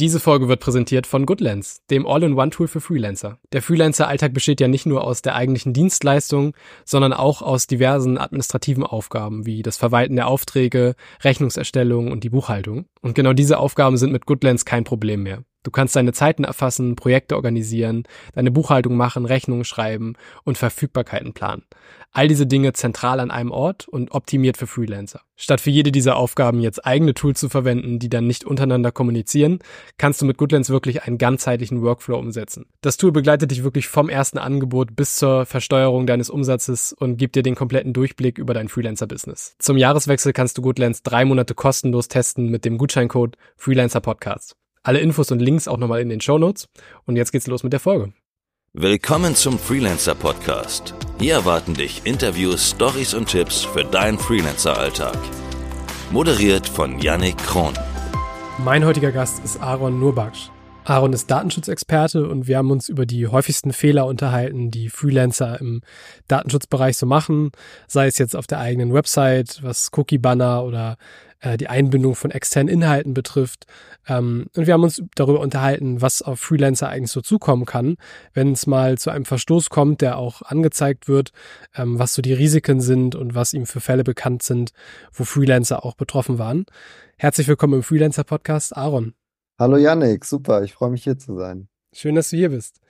Diese Folge wird präsentiert von Goodlands, dem All-in-One-Tool für Freelancer. Der Freelancer-Alltag besteht ja nicht nur aus der eigentlichen Dienstleistung, sondern auch aus diversen administrativen Aufgaben wie das Verwalten der Aufträge, Rechnungserstellung und die Buchhaltung. Und genau diese Aufgaben sind mit Goodlands kein Problem mehr. Du kannst deine Zeiten erfassen, Projekte organisieren, deine Buchhaltung machen, Rechnungen schreiben und Verfügbarkeiten planen. All diese Dinge zentral an einem Ort und optimiert für Freelancer. Statt für jede dieser Aufgaben jetzt eigene Tools zu verwenden, die dann nicht untereinander kommunizieren, kannst du mit Goodlands wirklich einen ganzheitlichen Workflow umsetzen. Das Tool begleitet dich wirklich vom ersten Angebot bis zur Versteuerung deines Umsatzes und gibt dir den kompletten Durchblick über dein Freelancer-Business. Zum Jahreswechsel kannst du Goodlands drei Monate kostenlos testen mit dem Gutscheincode Freelancer Podcast. Alle Infos und Links auch nochmal in den Show Notes. Und jetzt geht's los mit der Folge. Willkommen zum Freelancer Podcast. Hier erwarten dich Interviews, Stories und Tipps für deinen Freelancer-Alltag. Moderiert von Yannick Kron. Mein heutiger Gast ist Aaron Nurbaksch. Aaron ist Datenschutzexperte und wir haben uns über die häufigsten Fehler unterhalten, die Freelancer im Datenschutzbereich so machen, sei es jetzt auf der eigenen Website, was Cookie-Banner oder äh, die Einbindung von externen Inhalten betrifft. Ähm, und wir haben uns darüber unterhalten, was auf Freelancer eigentlich so zukommen kann, wenn es mal zu einem Verstoß kommt, der auch angezeigt wird, ähm, was so die Risiken sind und was ihm für Fälle bekannt sind, wo Freelancer auch betroffen waren. Herzlich willkommen im Freelancer Podcast, Aaron. Hallo Yannick, super, ich freue mich hier zu sein. Schön, dass du hier bist.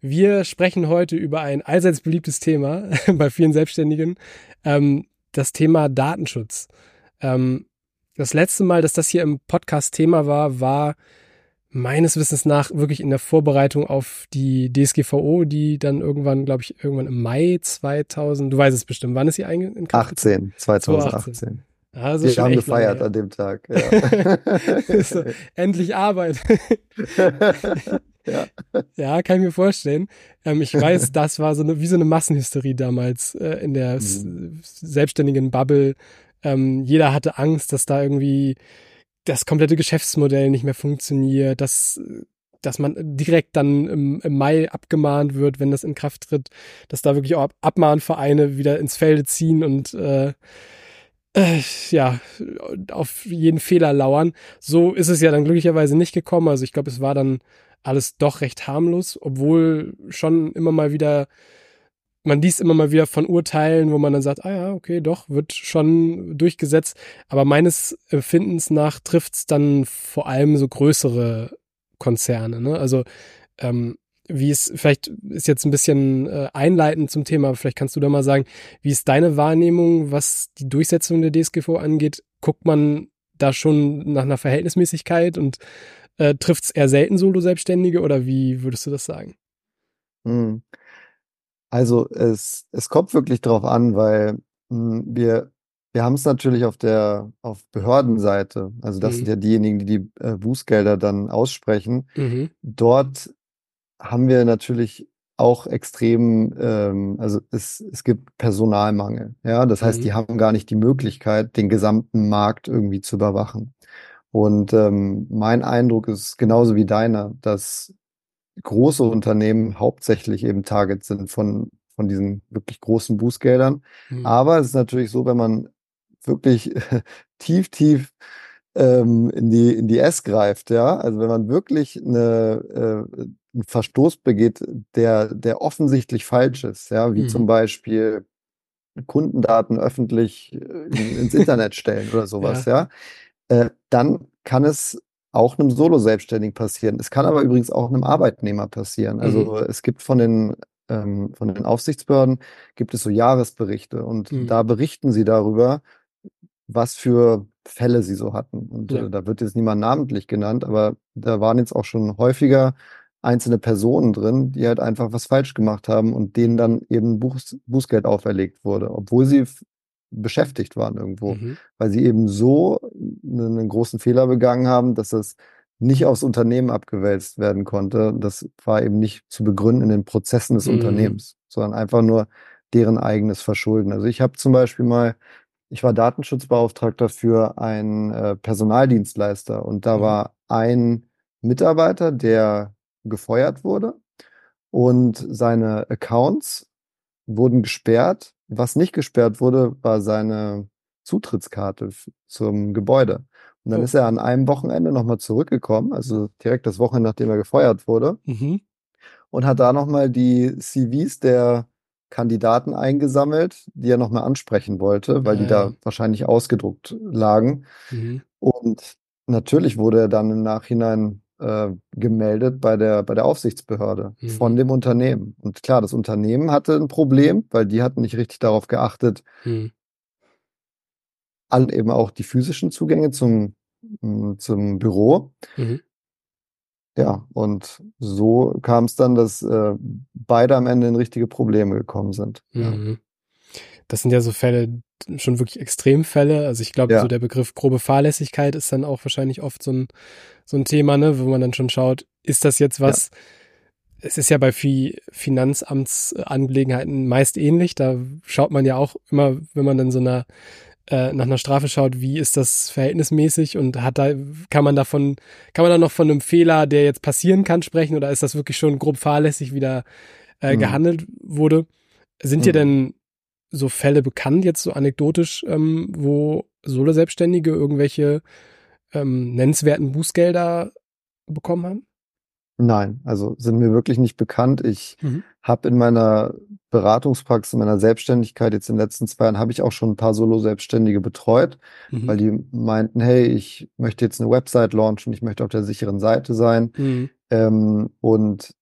Wir sprechen heute über ein allseits beliebtes Thema bei vielen Selbstständigen, ähm, das Thema Datenschutz. Ähm, das letzte Mal, dass das hier im Podcast Thema war, war meines Wissens nach wirklich in der Vorbereitung auf die DSGVO, die dann irgendwann, glaube ich, irgendwann im Mai 2000, du weißt es bestimmt, wann ist sie eingegangen? 18, 2018. 2018. Also Wir haben gefeiert an dem Tag. Ja. so, endlich Arbeit. ja. ja, kann ich mir vorstellen. Ähm, ich weiß, das war so eine, wie so eine Massenhysterie damals äh, in der mhm. selbstständigen Bubble ähm, jeder hatte Angst, dass da irgendwie das komplette Geschäftsmodell nicht mehr funktioniert, dass dass man direkt dann im, im, Mai abgemahnt wird, wenn das in Kraft tritt, dass da wirklich auch Abmahnvereine wieder ins Felde ziehen und äh, äh, ja, auf jeden Fehler lauern. So ist es ja dann glücklicherweise nicht gekommen. Also ich glaube, es war dann alles doch recht harmlos, obwohl schon immer mal wieder man liest immer mal wieder von Urteilen, wo man dann sagt, ah ja, okay, doch, wird schon durchgesetzt. Aber meines Empfindens nach trifft es dann vor allem so größere Konzerne. Ne? Also ähm, wie es, vielleicht ist jetzt ein bisschen äh, einleitend zum Thema, aber vielleicht kannst du da mal sagen, wie ist deine Wahrnehmung, was die Durchsetzung der DSGVO angeht? Guckt man da schon nach einer Verhältnismäßigkeit und äh, trifft es eher selten Solo-Selbstständige oder wie würdest du das sagen? Hm. Also es, es kommt wirklich drauf an, weil mh, hm, wir, wir haben es natürlich auf der auf Behördenseite, also das sind mhm. ja diejenigen, die die äh, Bußgelder dann aussprechen. Mhm. Dort haben wir natürlich auch extrem, ähm, also es, es gibt Personalmangel. Ja, das heißt, die mhm. haben gar nicht die Möglichkeit, den gesamten Markt irgendwie zu überwachen. Und ähm, mein Eindruck ist genauso wie deiner, dass große Unternehmen hauptsächlich eben Target sind von, von diesen wirklich großen Bußgeldern. Mhm. Aber es ist natürlich so, wenn man wirklich tief, tief ähm, in die in die S greift, ja, also wenn man wirklich eine, äh, einen Verstoß begeht, der der offensichtlich falsch ist, ja, wie mhm. zum Beispiel Kundendaten öffentlich ins Internet stellen oder sowas, ja, ja äh, dann kann es auch einem Solo-Selbstständigen passieren. Es kann aber übrigens auch einem Arbeitnehmer passieren. Also mhm. es gibt von den ähm, von den Aufsichtsbehörden gibt es so Jahresberichte und mhm. da berichten sie darüber, was für Fälle sie so hatten. Und ja. äh, da wird jetzt niemand namentlich genannt, aber da waren jetzt auch schon häufiger einzelne Personen drin, die halt einfach was falsch gemacht haben und denen dann eben Buß, Bußgeld auferlegt wurde, obwohl sie beschäftigt waren irgendwo, mhm. weil sie eben so einen großen Fehler begangen haben, dass das nicht aufs Unternehmen abgewälzt werden konnte. Das war eben nicht zu begründen in den Prozessen des mhm. Unternehmens, sondern einfach nur deren eigenes Verschulden. Also ich habe zum Beispiel mal, ich war Datenschutzbeauftragter für einen äh, Personaldienstleister und da mhm. war ein Mitarbeiter, der gefeuert wurde und seine Accounts wurden gesperrt was nicht gesperrt wurde, war seine Zutrittskarte zum Gebäude. Und dann oh. ist er an einem Wochenende nochmal zurückgekommen, also direkt das Wochenende, nachdem er gefeuert wurde, mhm. und hat da nochmal die CVs der Kandidaten eingesammelt, die er nochmal ansprechen wollte, weil ja, die da wahrscheinlich ausgedruckt lagen. Mhm. Und natürlich wurde er dann im Nachhinein äh, gemeldet bei der, bei der Aufsichtsbehörde mhm. von dem Unternehmen. Und klar, das Unternehmen hatte ein Problem, weil die hatten nicht richtig darauf geachtet, mhm. all eben auch die physischen Zugänge zum, mm, zum Büro. Mhm. Ja, und so kam es dann, dass äh, beide am Ende in richtige Probleme gekommen sind. Mhm. Das sind ja so Fälle, schon wirklich Extremfälle. Also ich glaube, ja. so der Begriff grobe Fahrlässigkeit ist dann auch wahrscheinlich oft so ein, so ein Thema, ne, wo man dann schon schaut, ist das jetzt was, ja. es ist ja bei viel Finanzamtsangelegenheiten meist ähnlich. Da schaut man ja auch immer, wenn man dann so einer äh, nach einer Strafe schaut, wie ist das verhältnismäßig und hat da, kann man davon, kann man da noch von einem Fehler, der jetzt passieren kann, sprechen oder ist das wirklich schon grob fahrlässig, wie da äh, mhm. gehandelt wurde? Sind mhm. dir denn so Fälle bekannt, jetzt so anekdotisch, ähm, wo Solo-Selbstständige irgendwelche ähm, nennenswerten Bußgelder bekommen haben? Nein, also sind mir wirklich nicht bekannt. Ich mhm. habe in meiner Beratungspraxis, in meiner Selbstständigkeit jetzt in den letzten zwei Jahren, habe ich auch schon ein paar Solo-Selbstständige betreut, mhm. weil die meinten, hey, ich möchte jetzt eine Website launchen, ich möchte auf der sicheren Seite sein. Mhm. Ähm, und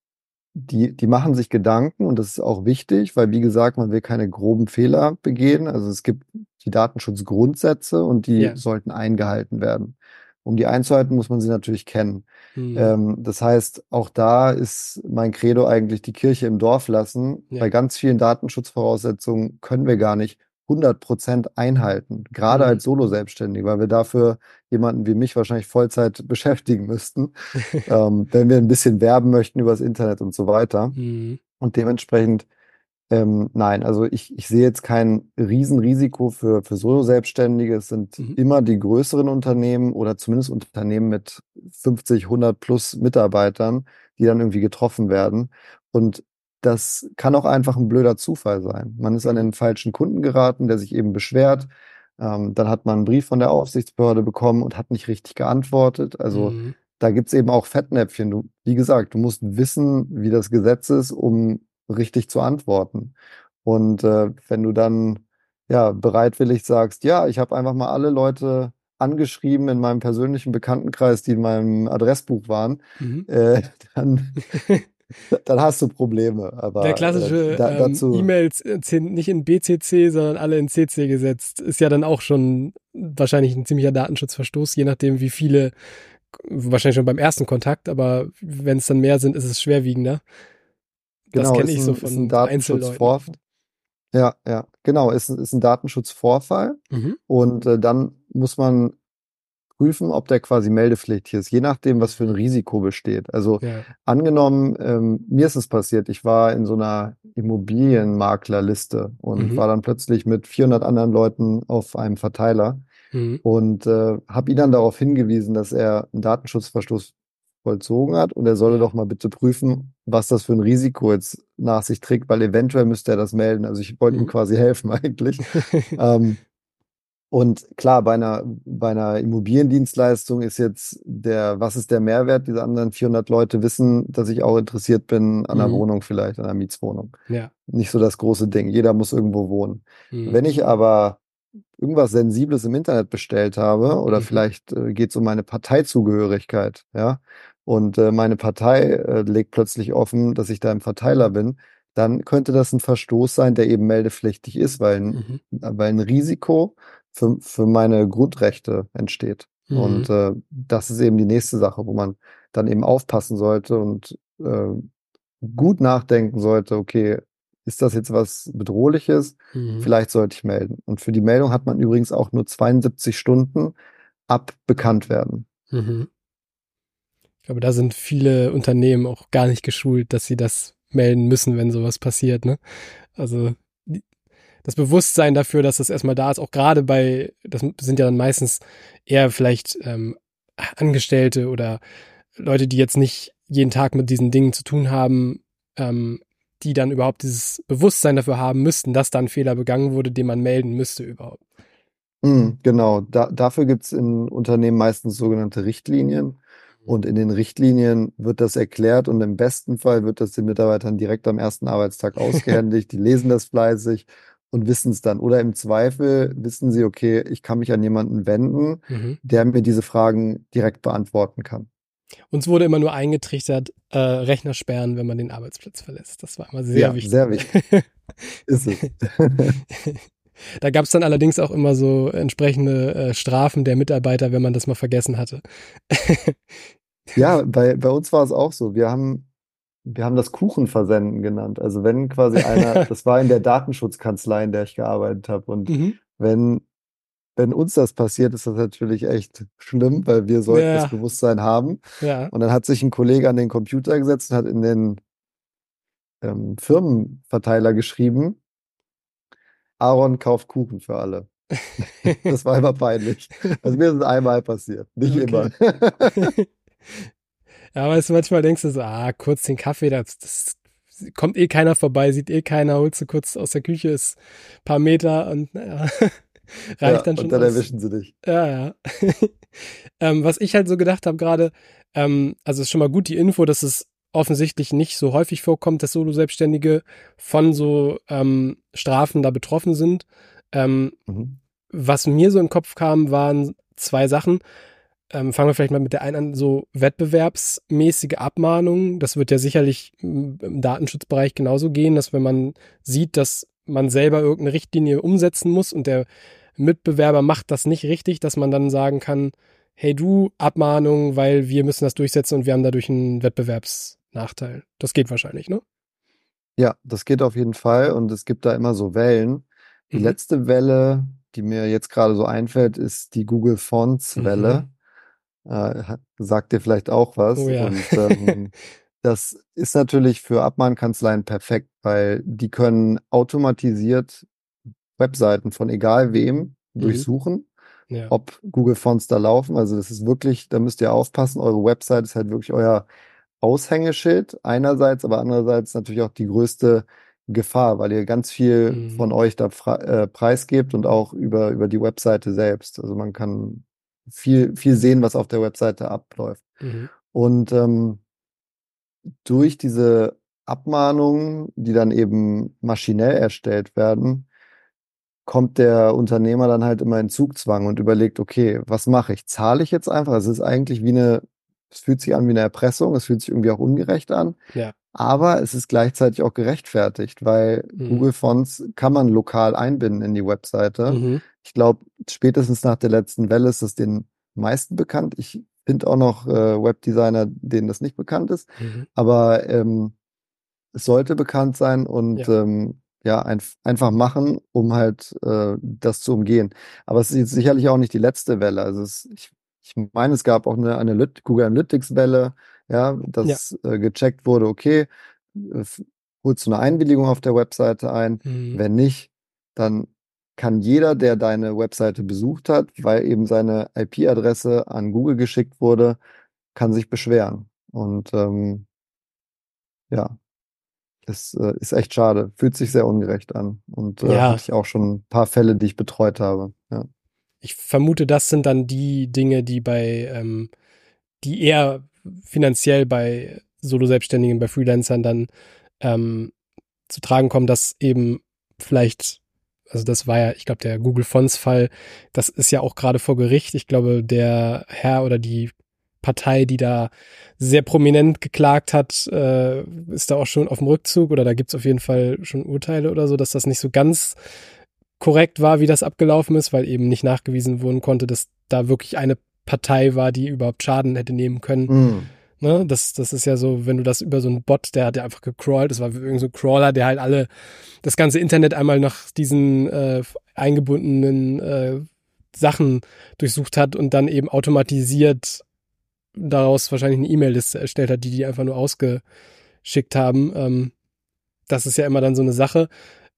die, die machen sich Gedanken und das ist auch wichtig, weil wie gesagt, man will keine groben Fehler begehen. Also es gibt die Datenschutzgrundsätze und die ja. sollten eingehalten werden. Um die einzuhalten, muss man sie natürlich kennen. Mhm. Ähm, das heißt, auch da ist mein Credo eigentlich die Kirche im Dorf lassen. Ja. Bei ganz vielen Datenschutzvoraussetzungen können wir gar nicht 100 Prozent einhalten, gerade mhm. als Solo-Selbstständig, weil wir dafür jemanden wie mich wahrscheinlich Vollzeit beschäftigen müssten, ähm, wenn wir ein bisschen werben möchten übers Internet und so weiter. Mhm. Und dementsprechend, ähm, nein, also ich, ich sehe jetzt kein Riesenrisiko für, für Solo-Selbstständige. Es sind mhm. immer die größeren Unternehmen oder zumindest Unternehmen mit 50, 100 plus Mitarbeitern, die dann irgendwie getroffen werden. Und das kann auch einfach ein blöder Zufall sein. Man ist an den falschen Kunden geraten, der sich eben beschwert. Ähm, dann hat man einen Brief von der Aufsichtsbehörde bekommen und hat nicht richtig geantwortet. Also mhm. da gibt's eben auch Fettnäpfchen. Du, wie gesagt, du musst wissen, wie das Gesetz ist, um richtig zu antworten. Und äh, wenn du dann ja bereitwillig sagst, ja, ich habe einfach mal alle Leute angeschrieben in meinem persönlichen Bekanntenkreis, die in meinem Adressbuch waren, mhm. äh, dann dann hast du Probleme. Aber der klassische äh, da, ähm, E-Mails nicht in BCC, sondern alle in CC gesetzt, ist ja dann auch schon wahrscheinlich ein ziemlicher Datenschutzverstoß, je nachdem, wie viele, wahrscheinlich schon beim ersten Kontakt, aber wenn es dann mehr sind, ist es schwerwiegender. Das genau, kenne ich so von Einzelleuten. Ja, ja, genau, ist, ist ein Datenschutzvorfall. Mhm. Und äh, dann muss man prüfen, ob der quasi meldepflichtig ist, je nachdem, was für ein Risiko besteht. Also ja. angenommen, ähm, mir ist es passiert, ich war in so einer Immobilienmaklerliste und mhm. war dann plötzlich mit 400 anderen Leuten auf einem Verteiler mhm. und äh, habe ihn dann darauf hingewiesen, dass er einen Datenschutzverstoß vollzogen hat und er solle doch mal bitte prüfen, was das für ein Risiko jetzt nach sich trägt, weil eventuell müsste er das melden. Also ich wollte mhm. ihm quasi helfen eigentlich. ähm, und klar, bei einer, bei einer Immobiliendienstleistung ist jetzt der, was ist der Mehrwert? Diese anderen 400 Leute wissen, dass ich auch interessiert bin an einer mhm. Wohnung vielleicht, an einer Mietswohnung. Ja. Nicht so das große Ding. Jeder muss irgendwo wohnen. Mhm. Wenn ich aber irgendwas Sensibles im Internet bestellt habe oder mhm. vielleicht äh, geht es um meine Parteizugehörigkeit, ja, und äh, meine Partei äh, legt plötzlich offen, dass ich da im Verteiler bin, dann könnte das ein Verstoß sein, der eben meldepflichtig ist, weil ein, mhm. weil ein Risiko für, für meine Grundrechte entsteht. Mhm. Und äh, das ist eben die nächste Sache, wo man dann eben aufpassen sollte und äh, gut nachdenken sollte, okay, ist das jetzt was Bedrohliches? Mhm. Vielleicht sollte ich melden. Und für die Meldung hat man übrigens auch nur 72 Stunden ab bekannt werden. Mhm. Ich glaube, da sind viele Unternehmen auch gar nicht geschult, dass sie das melden müssen, wenn sowas passiert. Ne? Also das Bewusstsein dafür, dass das erstmal da ist, auch gerade bei, das sind ja dann meistens eher vielleicht ähm, Angestellte oder Leute, die jetzt nicht jeden Tag mit diesen Dingen zu tun haben, ähm, die dann überhaupt dieses Bewusstsein dafür haben müssten, dass da ein Fehler begangen wurde, den man melden müsste überhaupt. Mm, genau, da, dafür gibt es in Unternehmen meistens sogenannte Richtlinien. Und in den Richtlinien wird das erklärt und im besten Fall wird das den Mitarbeitern direkt am ersten Arbeitstag ausgehändigt. Die lesen das fleißig und wissen es dann. Oder im Zweifel wissen sie, okay, ich kann mich an jemanden wenden, Mhm. der mir diese Fragen direkt beantworten kann. Uns wurde immer nur eingetrichtert, äh, Rechner sperren, wenn man den Arbeitsplatz verlässt. Das war immer sehr Ja, wichtig. sehr wichtig. Ist es. Da gab es dann allerdings auch immer so entsprechende äh, Strafen der Mitarbeiter, wenn man das mal vergessen hatte. Ja, bei, bei uns war es auch so. Wir haben, wir haben das Kuchenversenden genannt. Also wenn quasi einer, das war in der Datenschutzkanzlei, in der ich gearbeitet habe. Und Mhm. wenn, wenn uns das passiert, ist das natürlich echt schlimm, weil wir sollten Ja. das Bewusstsein haben. Ja. Und dann hat sich ein Kollege an den Computer gesetzt und hat in den ähm, Firmenverteiler geschrieben, Aaron kauft Kuchen für alle. Das war immer peinlich. Also mir ist es einmal passiert, nicht Okay. immer. Ja, weißt du, manchmal denkst du so, ah, kurz den Kaffee, das, das kommt eh keiner vorbei, sieht eh keiner, holst du kurz aus der Küche, ist ein paar Meter und naja, reicht Ja, dann schon und dann aus. erwischen sie dich. Ja, ja. ähm, was ich halt so gedacht habe gerade, ähm, also ist schon mal gut die Info, dass es offensichtlich nicht so häufig vorkommt, dass Solo-Selbstständige von so ähm, Strafen da betroffen sind. Ähm, Mhm. was mir so in den Kopf kam, waren zwei Sachen. Ähm, fangen wir vielleicht mal mit der einen an, so wettbewerbsmäßige Abmahnungen. Das wird ja sicherlich im im Datenschutzbereich genauso gehen, dass wenn man sieht, dass man selber irgendeine Richtlinie umsetzen muss und der Mitbewerber macht das nicht richtig, dass man dann sagen kann, hey du, Abmahnung, weil wir müssen das durchsetzen und wir haben dadurch einen Wettbewerbsnachteil. Das geht wahrscheinlich, ne? Ja, das geht auf jeden Fall und es gibt da immer so Wellen. Die Mhm. letzte Welle, die mir jetzt gerade so einfällt, ist die Google Fonts Welle. Äh, hat- sagt dir vielleicht auch was. Mhm. Oh ja. Und ähm, das ist natürlich für Abmahnkanzleien perfekt, weil die können automatisiert Webseiten von egal wem Mhm. durchsuchen, Ja. ob Google Fonts da laufen. Also das ist wirklich, da müsst ihr aufpassen. Eure Website ist halt wirklich euer Aushängeschild einerseits, aber andererseits natürlich auch die größte Gefahr, weil ihr ganz viel Mhm. von euch da äh, preisgebt und auch über, über die Webseite selbst. Also man kann viel, viel sehen, was auf der Webseite abläuft. Mhm. Und ähm, durch diese Abmahnungen, die dann eben maschinell erstellt werden, kommt der Unternehmer dann halt immer in Zugzwang und überlegt, okay, was mache ich? Zahle ich jetzt einfach? Es ist eigentlich wie eine, es fühlt sich an wie eine Erpressung, es fühlt sich irgendwie auch ungerecht an, Ja. aber es ist gleichzeitig auch gerechtfertigt, weil Mhm. Google Fonts kann man lokal einbinden in die Webseite. Mhm. Ich glaube, spätestens nach der letzten Welle ist es den meisten bekannt. Ich finde auch noch äh, Webdesigner, denen das nicht bekannt ist. Mhm. Aber ähm, es sollte bekannt sein und Ja. ähm, ja, ein, einfach machen, um halt äh, das zu umgehen. Aber es ist jetzt sicherlich auch nicht die letzte Welle. Also es, ich, ich meine, es gab auch eine Analyt Google Analytics Welle, ja, dass äh, gecheckt wurde, okay, äh, holst du eine Einwilligung auf der Webseite ein? Mhm. Wenn nicht, dann kann jeder, der deine Webseite besucht hat, weil eben seine IP-Adresse an Google geschickt wurde, kann sich beschweren. Und ähm, ja, das äh, ist echt schade. Fühlt sich sehr ungerecht an. Und äh, Ja. ich auch schon ein paar Fälle, die ich betreut habe. Ja. Ich vermute, das sind dann die Dinge, die bei, ähm, die eher finanziell bei Solo-Selbstständigen, bei Freelancern dann ähm, zu tragen kommen, dass eben vielleicht, also das war ja, ich glaube, der Google Fonts-Fall, das ist ja auch gerade vor Gericht. Ich glaube, der Herr oder die Partei, die da sehr prominent geklagt hat, äh, ist da auch schon auf dem Rückzug oder da gibt's auf jeden Fall schon Urteile oder so, dass das nicht so ganz korrekt war, wie das abgelaufen ist, weil eben nicht nachgewiesen wurden konnte, dass da wirklich eine Partei war, die überhaupt Schaden hätte nehmen können. Mm, Ne? Das, das ist ja so, wenn du das über so einen Bot, der hat ja einfach gecrawlt, das war irgend so ein Crawler, der halt alle, das ganze Internet einmal nach diesen äh, eingebundenen äh, Sachen durchsucht hat und dann eben automatisiert daraus wahrscheinlich eine E-Mail-Liste erstellt hat, die die einfach nur ausgeschickt haben. Ähm, das ist ja immer dann so eine Sache.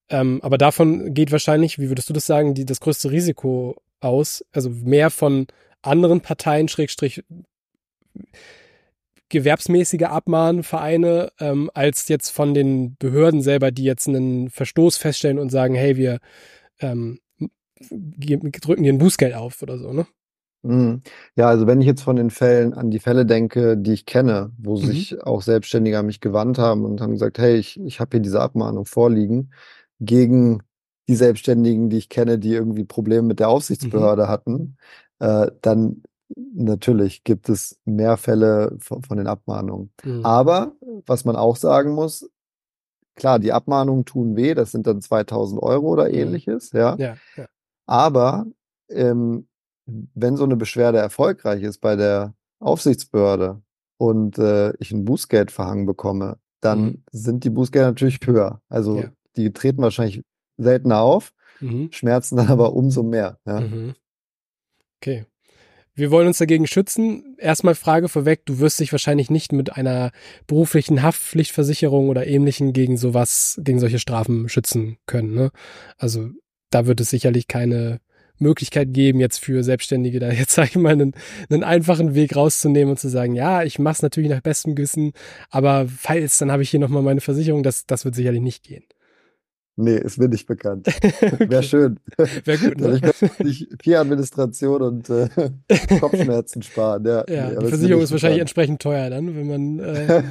Ähm, aber davon geht wahrscheinlich, wie würdest du das sagen, die, das größte Risiko aus? Also mehr von anderen Parteien, Schrägstrich, gewerbsmäßige Abmahnvereine, ähm, als jetzt von den Behörden selber, die jetzt einen Verstoß feststellen und sagen, hey, wir ähm, drücken dir ein Bußgeld auf oder so, ne? Mhm. Ja, also wenn ich jetzt von den Fällen an die Fälle denke, die ich kenne, wo Mhm. sich auch Selbstständige an mich gewandt haben und haben gesagt, hey, ich, ich habe hier diese Abmahnung vorliegen, gegen die Selbstständigen, die ich kenne, die irgendwie Probleme mit der Aufsichtsbehörde hatten, äh, dann natürlich gibt es mehr Fälle von, von den Abmahnungen. Mhm. Aber was man auch sagen muss, klar, die Abmahnungen tun weh, das sind dann 2000 Euro oder Mhm. ähnliches, ja. Ja, ja. Aber ähm, wenn so eine Beschwerde erfolgreich ist bei der Aufsichtsbehörde und äh, ich ein Bußgeld verhangen bekomme, dann Mhm. sind die Bußgelder natürlich höher. Also Ja. die treten wahrscheinlich seltener auf, Mhm. schmerzen dann aber umso mehr. Ja. Mhm. Okay. Wir wollen uns dagegen schützen. Erstmal Frage vorweg, du wirst dich wahrscheinlich nicht mit einer beruflichen Haftpflichtversicherung oder ähnlichen gegen sowas, gegen solche Strafen schützen können. Ne? Also da wird es sicherlich keine Möglichkeit geben, jetzt für Selbstständige da jetzt, sage ich mal, einen, einen einfachen Weg rauszunehmen und zu sagen, ja, ich mache es natürlich nach bestem Gewissen, aber falls, dann habe ich hier nochmal meine Versicherung, das, das wird sicherlich nicht gehen. Nee, ist mir nicht bekannt. Okay. Wäre schön. Wäre gut, ne? ich viel Administration und äh, Kopfschmerzen sparen. Ja, Ja, nee, die ist Versicherung nicht ist wahrscheinlich entsprechend teuer dann, wenn man. Äh,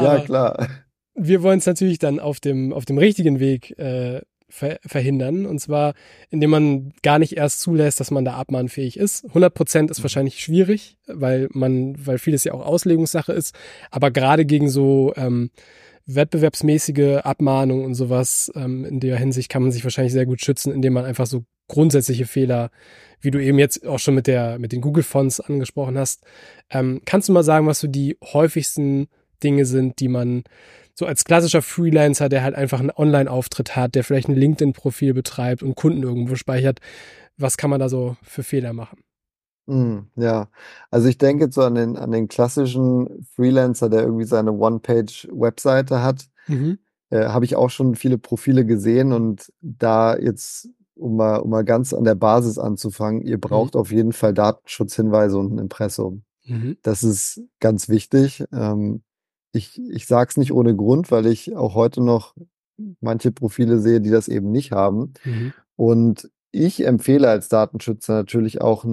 Ja, klar. wir wollen es natürlich dann auf dem auf dem richtigen Weg äh, ver verhindern und zwar indem man gar nicht erst zulässt, dass man da abmahnfähig ist. 100 Prozent ist wahrscheinlich schwierig, weil man weil vieles ja auch Auslegungssache ist. Aber gerade gegen so ähm, wettbewerbsmäßige Abmahnung und sowas ähm, in der Hinsicht kann man sich wahrscheinlich sehr gut schützen, indem man einfach so grundsätzliche Fehler, wie du eben jetzt auch schon mit der mit den Google Fonts angesprochen hast, ähm, kannst du mal sagen, was so die häufigsten Dinge sind, die man so als klassischer Freelancer, der halt einfach einen Online-Auftritt hat, der vielleicht ein LinkedIn-Profil betreibt und Kunden irgendwo speichert, was kann man da so für Fehler machen? Mm, ja, also ich denke jetzt so an den, an den klassischen Freelancer, der irgendwie seine One-Page-Webseite hat, Mhm. äh, habe ich auch schon viele Profile gesehen und da jetzt, um mal, um mal ganz an der Basis anzufangen, ihr braucht auf jeden Fall Datenschutzhinweise und ein Impressum. Mhm. Das ist ganz wichtig. Ähm, ich, ich sage es nicht ohne Grund, weil ich auch heute noch manche Profile sehe, die das eben nicht haben. Mhm. Und ich empfehle als Datenschützer natürlich auch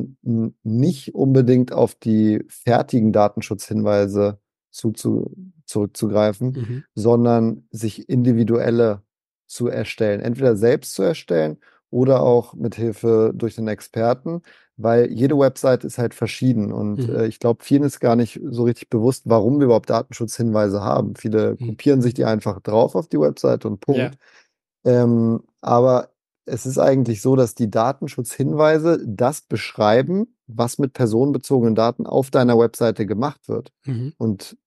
nicht unbedingt auf die fertigen Datenschutzhinweise zu, zu, zurückzugreifen, Mhm. sondern sich individuelle zu erstellen. Entweder selbst zu erstellen oder auch mit Hilfe durch den Experten, weil jede Website ist halt verschieden. Und Mhm. äh, ich glaube, vielen ist gar nicht so richtig bewusst, warum wir überhaupt Datenschutzhinweise haben. Viele Mhm. kopieren sich die einfach drauf auf die Website und Punkt. Ja. Ähm, aber es ist eigentlich so, dass die Datenschutzhinweise das beschreiben, was mit personenbezogenen Daten auf deiner Webseite gemacht wird. Mhm. Und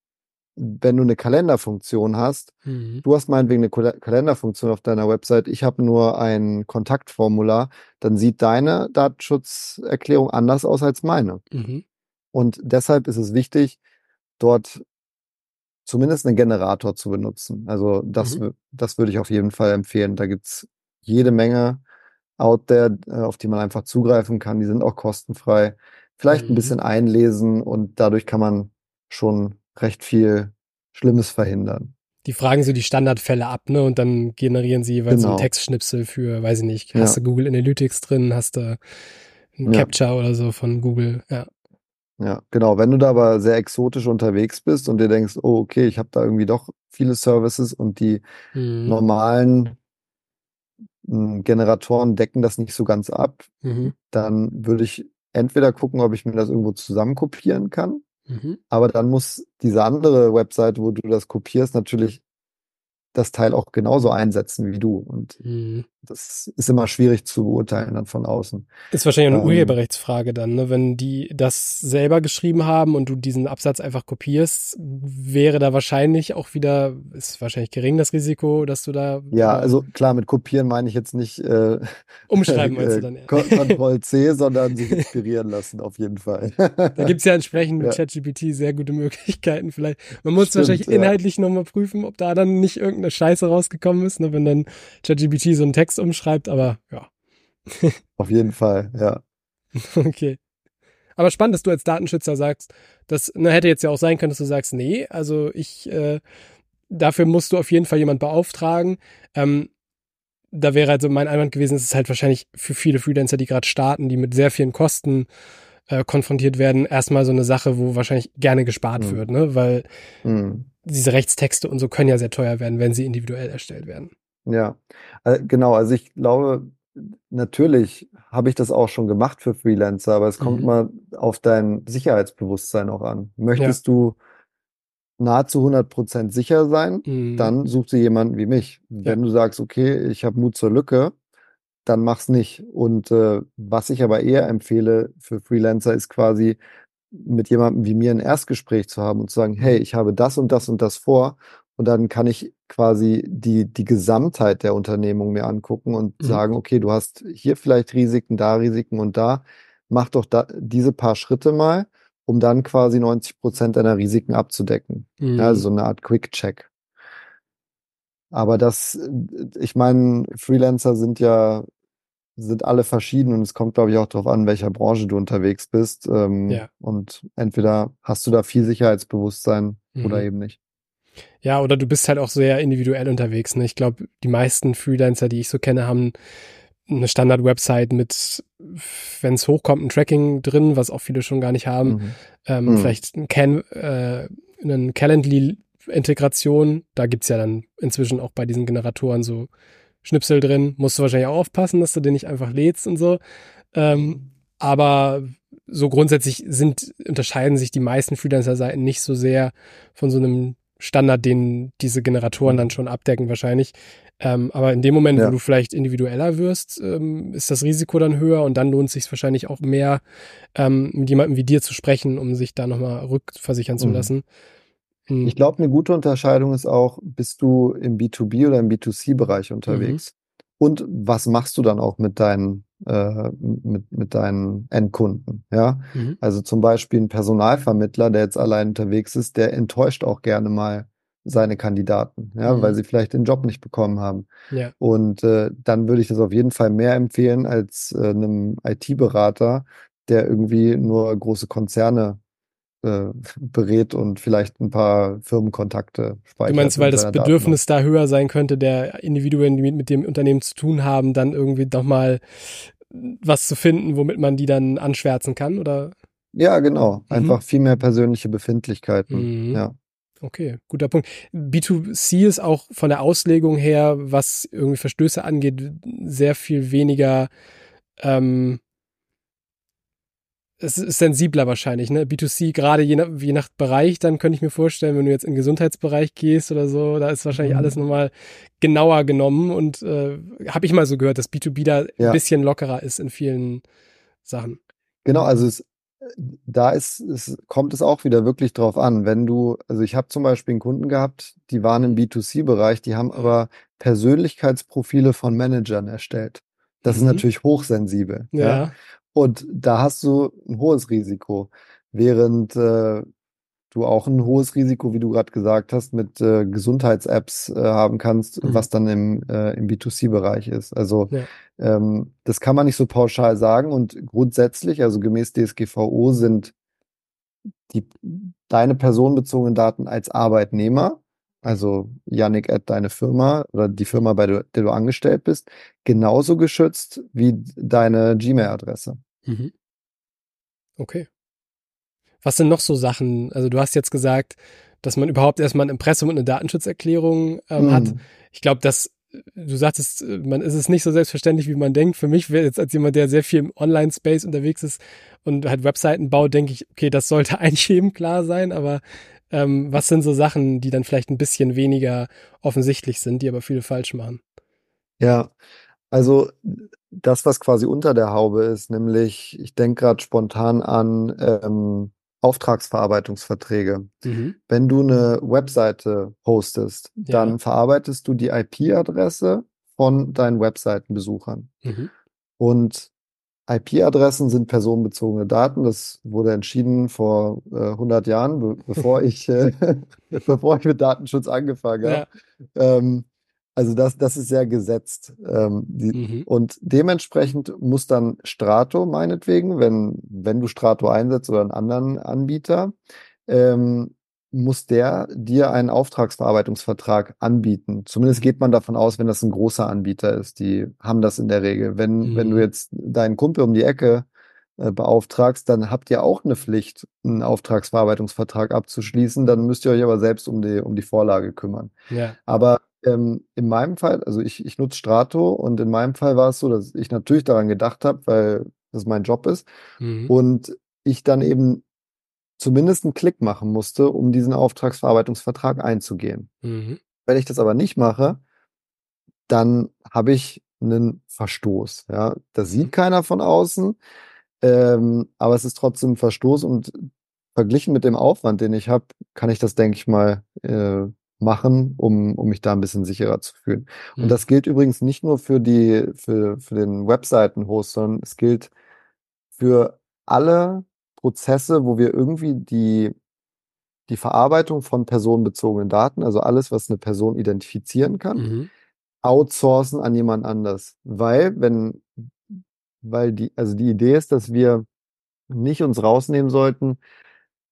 wenn du eine Kalenderfunktion hast, Mhm. du hast meinetwegen eine Kal- Kalenderfunktion auf deiner Website, ich habe nur ein Kontaktformular, dann sieht deine Datenschutzerklärung anders aus als meine. Mhm. Und deshalb ist es wichtig, dort zumindest einen Generator zu benutzen. Also das, Mhm. das würde ich auf jeden Fall empfehlen. Da gibt's jede Menge out there, äh, auf die man einfach zugreifen kann. Die sind auch kostenfrei. Vielleicht ein Mhm. bisschen einlesen und dadurch kann man schon recht viel Schlimmes verhindern. Die fragen so die Standardfälle ab, ne? Und dann generieren sie jeweils so Genau. einen Textschnipsel für, weiß ich nicht, Ja. hast du Google Analytics drin, hast du ein Ja. Capture oder so von Google, ja. Ja, genau. Wenn du da aber sehr exotisch unterwegs bist und dir denkst, oh, okay, ich habe da irgendwie doch viele Services und die Mhm. normalen Generatoren decken das nicht so ganz ab, Mhm. dann würde ich entweder gucken, ob ich mir das irgendwo zusammen kopieren kann, Mhm. aber dann muss diese andere Website, wo du das kopierst, natürlich das Teil auch genauso einsetzen wie du. Und Mhm. Das ist immer schwierig zu beurteilen dann von außen. Ist wahrscheinlich eine Ähm, Urheberrechtsfrage dann, ne? Wenn die das selber geschrieben haben und du diesen Absatz einfach kopierst, wäre da wahrscheinlich auch wieder, ist wahrscheinlich gering das Risiko, dass du da Ja, äh, also klar, mit kopieren meine ich jetzt nicht äh, umschreiben meinst du äh, dann eher. Ctrl C, sondern sich inspirieren lassen, auf jeden Fall. Da gibt's ja entsprechend mit Ja. ChatGPT sehr gute Möglichkeiten vielleicht. Man muss Stimmt, wahrscheinlich ja. inhaltlich nochmal prüfen, ob da dann nicht irgendeine Scheiße rausgekommen ist, ne, wenn dann ChatGPT so einen Text umschreibt, aber ja, Auf jeden Fall, ja. okay. Aber spannend, dass du als Datenschützer sagst, das ne, hätte jetzt ja auch sein können, dass du sagst, nee, also ich, äh, dafür musst du auf jeden Fall jemand beauftragen. Ähm, da wäre also mein Einwand gewesen, es ist halt wahrscheinlich für viele Freelancer, die gerade starten, die mit sehr vielen Kosten äh, konfrontiert werden, erstmal so eine Sache, wo wahrscheinlich gerne gespart mhm. wird, ne? Weil mhm. diese Rechtstexte und so können ja sehr teuer werden, wenn sie individuell erstellt werden. Ja, äh, genau. Also ich glaube, natürlich habe ich das auch schon gemacht für Freelancer, aber es kommt mhm. mal auf dein Sicherheitsbewusstsein auch an. Möchtest ja. du nahezu 100% sicher sein, mhm. dann such dir jemanden wie mich. Wenn ja. du sagst, okay, ich habe Mut zur Lücke, dann mach's nicht. Und äh, was ich aber eher empfehle für Freelancer ist quasi mit jemandem wie mir ein Erstgespräch zu haben und zu sagen, hey, ich habe das und das und das vor und dann kann ich quasi die, die Gesamtheit der Unternehmung mir angucken und mhm. sagen, okay, du hast hier vielleicht Risiken, da Risiken und da. Mach doch da, diese paar Schritte mal, um dann quasi 90 Prozent deiner Risiken abzudecken. Mhm. Ja, also so eine Art Quick-Check. Aber das, ich meine, Freelancer sind ja, sind alle verschieden und es kommt, glaube ich, auch darauf an, in welcher Branche du unterwegs bist. Ähm, ja. Und entweder hast du da viel Sicherheitsbewusstsein mhm. oder eben nicht. Ja, oder du bist halt auch sehr individuell unterwegs. Ne? Ich glaube, die meisten Freelancer, die ich so kenne, haben eine Standard-Website mit, wenn es hochkommt, ein Tracking drin, was auch viele schon gar nicht haben. Mhm. Ähm, mhm. Vielleicht ein Can, äh, einen Calendly-Integration. Da gibt's ja dann inzwischen auch bei diesen Generatoren so Schnipsel drin. Musst du wahrscheinlich auch aufpassen, dass du den nicht einfach lädst und so. Ähm, aber so grundsätzlich sind, unterscheiden sich die meisten Freelancer-Seiten nicht so sehr von so einem Standard, den diese Generatoren dann mhm. schon abdecken wahrscheinlich. Ähm, aber in dem Moment, ja. wo du vielleicht individueller wirst, ähm, ist das Risiko dann höher und dann lohnt es sich wahrscheinlich auch mehr, ähm, mit jemandem wie dir zu sprechen, um sich da nochmal rückversichern zu mhm. lassen. Mhm. Ich glaube, eine gute Unterscheidung ist auch, bist du im B2B oder im B2C-Bereich unterwegs? Mhm. Und was machst du dann auch mit deinen äh, mit, mit deinen Endkunden. Ja, mhm. also zum Beispiel ein Personalvermittler, der jetzt allein unterwegs ist, der enttäuscht auch gerne mal seine Kandidaten, ja, mhm. weil sie vielleicht den Job nicht bekommen haben. Ja. Und äh, dann würde ich das auf jeden Fall mehr empfehlen als äh, einem IT-Berater, der irgendwie nur große Konzerne äh, berät und vielleicht ein paar Firmenkontakte speichert. Du meinst, weil das Bedürfnis da höher sein könnte, der Individuen, die mit, dem Unternehmen zu tun haben, dann irgendwie doch mal was zu finden, womit man die dann anschwärzen kann, oder? Ja, genau. Mhm. Einfach mhm. viel mehr persönliche Befindlichkeiten. Mhm. Ja. Okay, guter Punkt. B2C ist auch von der Auslegung her, was irgendwie Verstöße angeht, sehr viel weniger ähm, es ist sensibler wahrscheinlich, ne? B2C, gerade je nach, je nach Bereich, dann könnte ich mir vorstellen, wenn du jetzt in den Gesundheitsbereich gehst oder so, da ist wahrscheinlich mhm. alles nochmal genauer genommen und äh, habe ich mal so gehört, dass B2B da ja. ein bisschen lockerer ist in vielen Sachen. Genau, also es, da ist, es kommt es auch wieder wirklich drauf an. Wenn du, also ich habe zum Beispiel einen Kunden gehabt, die waren im B2C-Bereich, die haben aber Persönlichkeitsprofile von Managern erstellt. Das mhm. ist natürlich hochsensibel. Ja. ja. Und da hast du ein hohes Risiko, während äh, du auch ein hohes Risiko, wie du gerade gesagt hast, mit äh, Gesundheits-Apps äh, haben kannst, mhm. was dann im, äh, im B2C-Bereich ist. Also ja. ähm, das kann man nicht so pauschal sagen. Und grundsätzlich, also gemäß DSGVO, sind die deine personenbezogenen Daten als Arbeitnehmer also Yannick at deine Firma oder die Firma, bei der du angestellt bist, genauso geschützt wie deine Gmail-Adresse. Mhm. Okay. Was sind noch so Sachen? Also du hast jetzt gesagt, dass man überhaupt erstmal ein Impressum und eine Datenschutzerklärung ähm, mhm. hat. Ich glaube, dass du sagtest, man ist es nicht so selbstverständlich, wie man denkt. Für mich wäre jetzt als jemand, der sehr viel im Online-Space unterwegs ist und halt Webseiten baut, denke ich, okay, das sollte eigentlich jedem klar sein, aber ähm, was sind so Sachen, die dann vielleicht ein bisschen weniger offensichtlich sind, die aber viele falsch machen? Ja, also das, was quasi unter der Haube ist, nämlich, ich denke gerade spontan an ähm, Auftragsverarbeitungsverträge. Mhm. Wenn du eine Webseite hostest, ja. dann verarbeitest du die IP-Adresse von deinen Webseitenbesuchern. Mhm. Und IP-Adressen sind personenbezogene Daten. Das wurde entschieden vor äh, 100 Jahren, be bevor ich äh, bevor ich mit Datenschutz angefangen habe. Ja. Ähm, also das, das ist sehr gesetzt. Ähm, die, mhm. Und dementsprechend muss dann Strato meinetwegen, wenn, wenn du Strato einsetzt oder einen anderen Anbieter, ähm, muss der dir einen Auftragsverarbeitungsvertrag anbieten. Zumindest geht man davon aus, wenn das ein großer Anbieter ist. Die haben das in der Regel. Wenn, mhm. wenn du jetzt deinen Kumpel um die Ecke äh, beauftragst, dann habt ihr auch eine Pflicht, einen Auftragsverarbeitungsvertrag abzuschließen. Dann müsst ihr euch aber selbst um die, um die Vorlage kümmern. Ja. Aber ähm, in meinem Fall, also ich, ich nutze Strato und in meinem Fall war es so, dass ich natürlich daran gedacht habe, weil das mein Job ist. Mhm. Und ich dann eben zumindest einen Klick machen musste, um diesen Auftragsverarbeitungsvertrag einzugehen. Mhm. Wenn ich das aber nicht mache, dann habe ich einen Verstoß. Ja, das sieht mhm. keiner von außen, ähm, aber es ist trotzdem ein Verstoß und verglichen mit dem Aufwand, den ich habe, kann ich das, denke ich mal, äh, machen, um, um mich da ein bisschen sicherer zu fühlen. Mhm. Und das gilt übrigens nicht nur für die, für, für den Webseiten-Host, sondern es gilt für alle Prozesse, wo wir irgendwie die, die Verarbeitung von personenbezogenen Daten, also alles, was eine Person identifizieren kann, mhm. outsourcen an jemand anders. Weil, wenn, weil die, also die Idee ist, dass wir nicht uns rausnehmen sollten,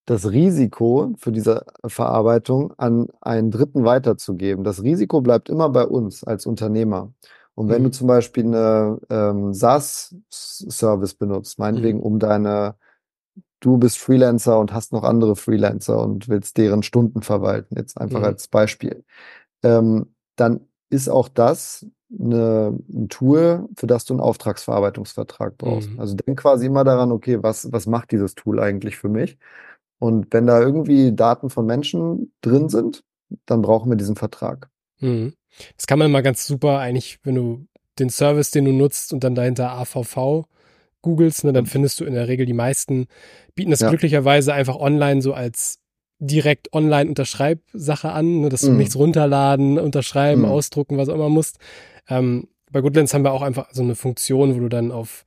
das Risiko für diese Verarbeitung an einen Dritten weiterzugeben. Das Risiko bleibt immer bei uns als Unternehmer. Und wenn mhm. du zum Beispiel eine ähm, SaaS-Service benutzt, meinetwegen mhm. um deine du bist Freelancer und hast noch andere Freelancer und willst deren Stunden verwalten, jetzt einfach mhm. als Beispiel, ähm, dann ist auch das eine, ein Tool, für das du einen Auftragsverarbeitungsvertrag brauchst. Mhm. Also denk quasi immer daran, okay, was, was macht dieses Tool eigentlich für mich? Und wenn da irgendwie Daten von Menschen drin sind, dann brauchen wir diesen Vertrag. Mhm. Das kann man mal ganz super eigentlich, wenn du den Service, den du nutzt und dann dahinter AVV googelst, ne, dann mhm. findest du in der Regel die meisten bieten das ja. glücklicherweise einfach online so als direkt online Unterschreibsache an, ne, dass du mhm. nichts runterladen, unterschreiben, mhm. ausdrucken, was auch immer musst. Ähm, bei Goodlands haben wir auch einfach so eine Funktion, wo du dann auf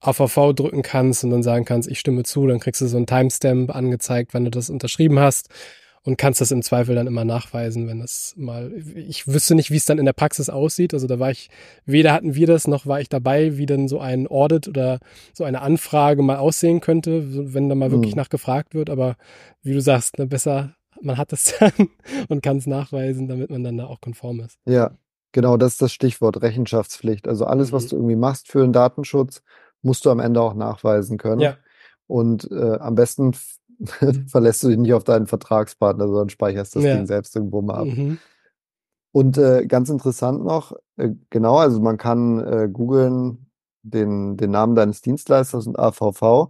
AVV drücken kannst und dann sagen kannst, ich stimme zu, dann kriegst du so einen Timestamp angezeigt, wenn du das unterschrieben hast und kannst das im Zweifel dann immer nachweisen, wenn das mal, ich wüsste nicht, wie es dann in der Praxis aussieht. Also da war ich, weder hatten wir das, noch war ich dabei, wie dann so ein Audit oder so eine Anfrage mal aussehen könnte, wenn da mal wirklich mhm. nachgefragt wird. Aber wie du sagst, ne, besser, man hat es dann und kann es nachweisen, damit man dann da auch konform ist. Ja, genau, das ist das Stichwort Rechenschaftspflicht. Also alles, mhm. was du irgendwie machst für den Datenschutz, musst du am Ende auch nachweisen können. Ja. Und äh, am besten verlässt du dich nicht auf deinen Vertragspartner, sondern speicherst das ja. Ding selbst irgendwo mal ab. Mhm. Und äh, ganz interessant noch, äh, genau, also man kann äh, googeln den, den Namen deines Dienstleisters und AVV.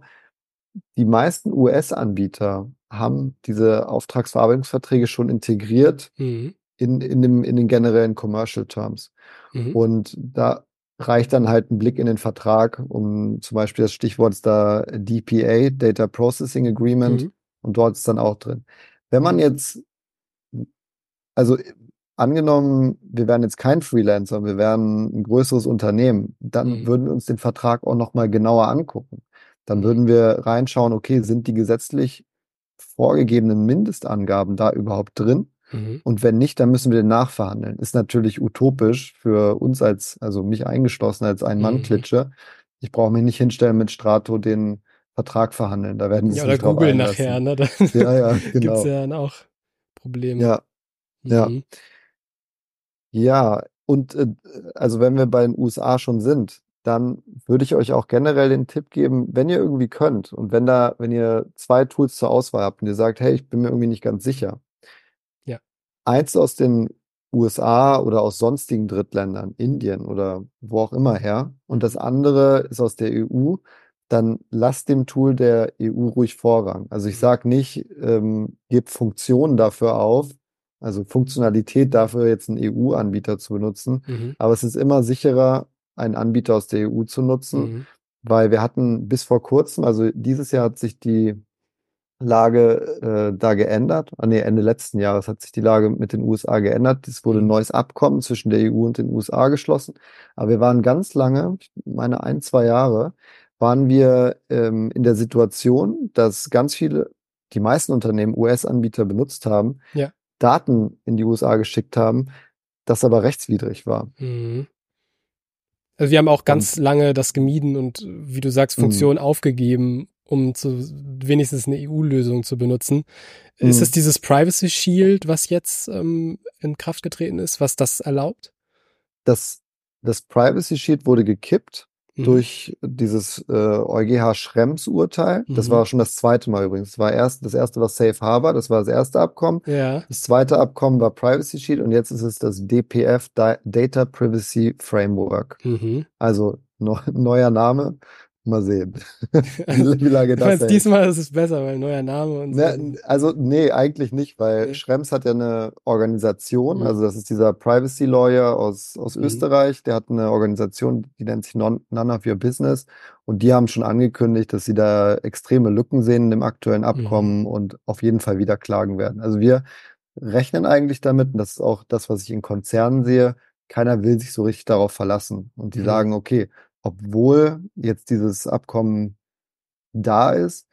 Die meisten US-Anbieter haben diese Auftragsverarbeitungsverträge schon integriert mhm. in, in, dem, in den generellen Commercial Terms. Mhm. Und da reicht dann halt ein Blick in den Vertrag, um zum Beispiel das Stichwort ist da DPA, Data Processing Agreement, mhm. und dort ist dann auch drin. Wenn man jetzt, also angenommen, wir wären jetzt kein Freelancer, wir wären ein größeres Unternehmen, dann mhm. würden wir uns den Vertrag auch nochmal genauer angucken. Dann mhm. würden wir reinschauen, okay, sind die gesetzlich vorgegebenen Mindestangaben da überhaupt drin? Mhm. Und wenn nicht, dann müssen wir den nachverhandeln. Ist natürlich utopisch für uns als, also mich eingeschlossen als Ein-Mann-Klitsche. Mhm. Ich brauche mich nicht hinstellen mit Strato den Vertrag verhandeln. Da werden sie ja, oder Google nachher, ne? Da ja, ja, genau. Gibt's ja dann auch Probleme. Ja, mhm. ja. Ja, und äh, also wenn wir bei den USA schon sind, dann würde ich euch auch generell den Tipp geben, wenn ihr irgendwie könnt und wenn da, wenn ihr zwei Tools zur Auswahl habt und ihr sagt, hey, ich bin mir irgendwie nicht ganz sicher, eins aus den USA oder aus sonstigen Drittländern, Indien oder wo auch immer her, und das andere ist aus der EU, dann lasst dem Tool der EU ruhig Vorrang. Also ich mhm. sage nicht, ähm, gebt Funktionen dafür auf, also Funktionalität dafür jetzt einen EU-Anbieter zu benutzen, mhm. aber es ist immer sicherer, einen Anbieter aus der EU zu nutzen, mhm. weil wir hatten bis vor kurzem, also dieses Jahr hat sich die Lage äh, da geändert. Ah, nee, Ende letzten Jahres hat sich die Lage mit den USA geändert. Es wurde ein mhm. neues Abkommen zwischen der EU und den USA geschlossen. Aber wir waren ganz lange, ich meine ein, zwei Jahre, waren wir ähm, in der Situation, dass ganz viele, die meisten Unternehmen US-Anbieter benutzt haben, ja. Daten in die USA geschickt haben, das aber rechtswidrig war. Mhm. Also wir haben auch ganz und, lange das gemieden und wie du sagst, Funktionen mhm. aufgegeben, um zu wenigstens eine EU-Lösung zu benutzen. Mhm. Ist es dieses Privacy Shield, was jetzt ähm, in Kraft getreten ist, was das erlaubt? Das, das Privacy Shield wurde gekippt mhm. durch dieses äh, EuGH Schrems-Urteil. Das mhm. war schon das zweite Mal übrigens. Das war erst, das erste war Safe Harbor, das war das erste Abkommen. Ja. Das zweite Abkommen war Privacy Shield und jetzt ist es das DPF Data Privacy Framework. Mhm. Also neuer Name. Mal sehen, wie lange das hält. Diesmal ist es besser, weil neuer Name und so. Ne, also, nee, eigentlich nicht, weil okay. Schrems hat ja eine Organisation, mhm. also das ist dieser Privacy Lawyer aus, aus mhm. Österreich, der hat eine Organisation, die nennt sich None of Your Business und die haben schon angekündigt, dass sie da extreme Lücken sehen in dem aktuellen. Abkommen mhm. und auf jeden Fall wieder klagen werden. Also wir rechnen eigentlich damit, und das ist auch das, was ich in Konzernen sehe, keiner will sich so richtig darauf verlassen. Und die mhm. sagen, okay, obwohl jetzt dieses Abkommen da ist,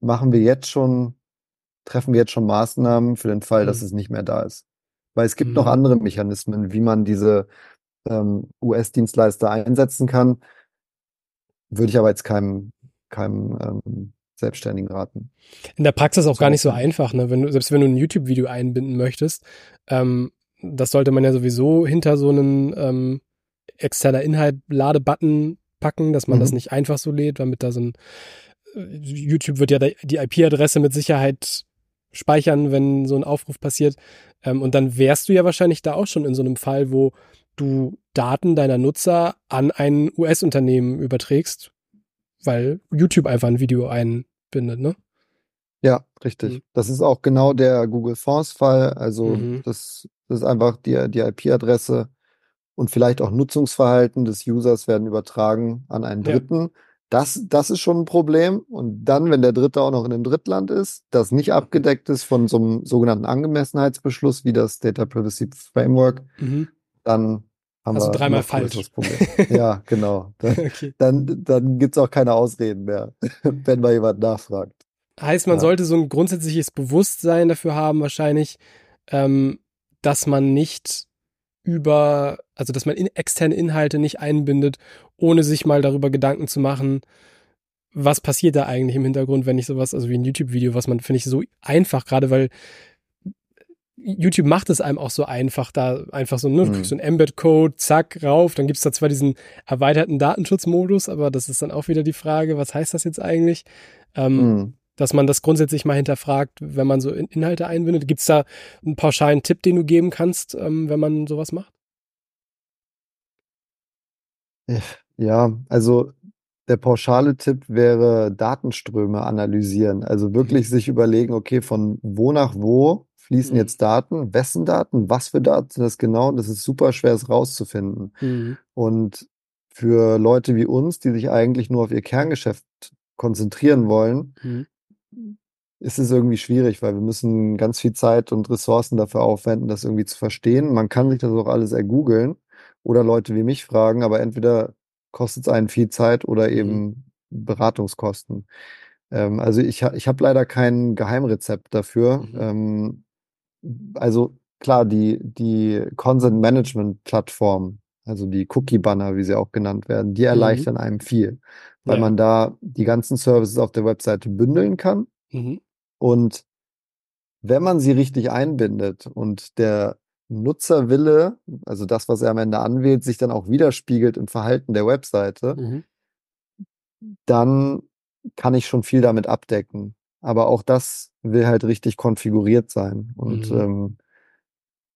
machen wir jetzt schon, treffen wir jetzt schon Maßnahmen für den Fall, mhm. dass es nicht mehr da ist. Weil es gibt mhm. noch andere Mechanismen, wie man diese ähm, US-Dienstleister einsetzen kann. Würde ich aber jetzt keinem, keinem ähm, Selbstständigen raten. In der Praxis auch so gar nicht so einfach, ne? Wenn du, selbst wenn du ein YouTube-Video einbinden möchtest, ähm, das sollte man ja sowieso hinter so einem ähm, externer Inhalt Ladebutton packen, dass man mhm. das nicht einfach so lädt, damit da so ein äh, YouTube wird ja die IP-Adresse mit Sicherheit speichern, wenn so ein Aufruf passiert. Ähm, und dann wärst du ja wahrscheinlich da auch schon in so einem Fall, wo du Daten deiner Nutzer an ein US-Unternehmen überträgst, weil YouTube einfach ein Video einbindet, ne? Ja, richtig. Mhm. Das ist auch genau der Google Force-Fall. Also mhm. das, das, ist einfach die, die IP-Adresse und vielleicht auch Nutzungsverhalten des Users werden übertragen an einen Dritten. Ja. Das, das ist schon ein Problem. Und dann, wenn der Dritte auch noch in einem Drittland ist, das nicht abgedeckt ist von so einem sogenannten Angemessenheitsbeschluss wie das Data Privacy Framework, mhm. dann haben also wir dreimal falsch. Problem. ja, genau. Dann, okay. dann, dann gibt's auch keine Ausreden mehr, wenn mal jemand nachfragt. Heißt, man ja. sollte so ein grundsätzliches Bewusstsein dafür haben, wahrscheinlich, ähm, dass man nicht über, also dass man in, externe Inhalte nicht einbindet, ohne sich mal darüber Gedanken zu machen, was passiert da eigentlich im Hintergrund, wenn ich sowas, also wie ein YouTube-Video, was man, finde ich, so einfach, gerade weil YouTube macht es einem auch so einfach, da einfach so, ne, mhm. so ein Embed-Code, zack, rauf, dann gibt es da zwar diesen erweiterten Datenschutzmodus, aber das ist dann auch wieder die Frage, was heißt das jetzt eigentlich? Ähm, mhm dass man das grundsätzlich mal hinterfragt, wenn man so Inhalte einbindet. Gibt es da einen pauschalen Tipp, den du geben kannst, ähm, wenn man sowas macht? Ja, also der pauschale Tipp wäre Datenströme analysieren. Also wirklich mhm. sich überlegen, okay, von wo nach wo fließen mhm. jetzt Daten, wessen Daten, was für Daten sind das genau? Das ist super schwer, es rauszufinden. Mhm. Und für Leute wie uns, die sich eigentlich nur auf ihr Kerngeschäft konzentrieren wollen, mhm ist es irgendwie schwierig, weil wir müssen ganz viel Zeit und Ressourcen dafür aufwenden, das irgendwie zu verstehen. Man kann sich das auch alles ergoogeln oder Leute wie mich fragen, aber entweder kostet es einen viel Zeit oder mhm. eben mhm. Beratungskosten. Ähm, also ich, ich habe leider kein Geheimrezept dafür. Mhm. Ähm, also klar, die, die Consent Management Plattform, also die Cookie Banner, wie sie auch genannt werden, die mhm. erleichtern mhm. einem viel, weil ja. man da die ganzen Services auf der Webseite bündeln kann. Mhm. Und wenn man sie richtig einbindet und der Nutzerwille, also das, was er am Ende anwählt, sich dann auch widerspiegelt im Verhalten der Webseite, mhm. dann kann ich schon viel damit abdecken. Aber auch das will halt richtig konfiguriert sein. Und mhm. ähm,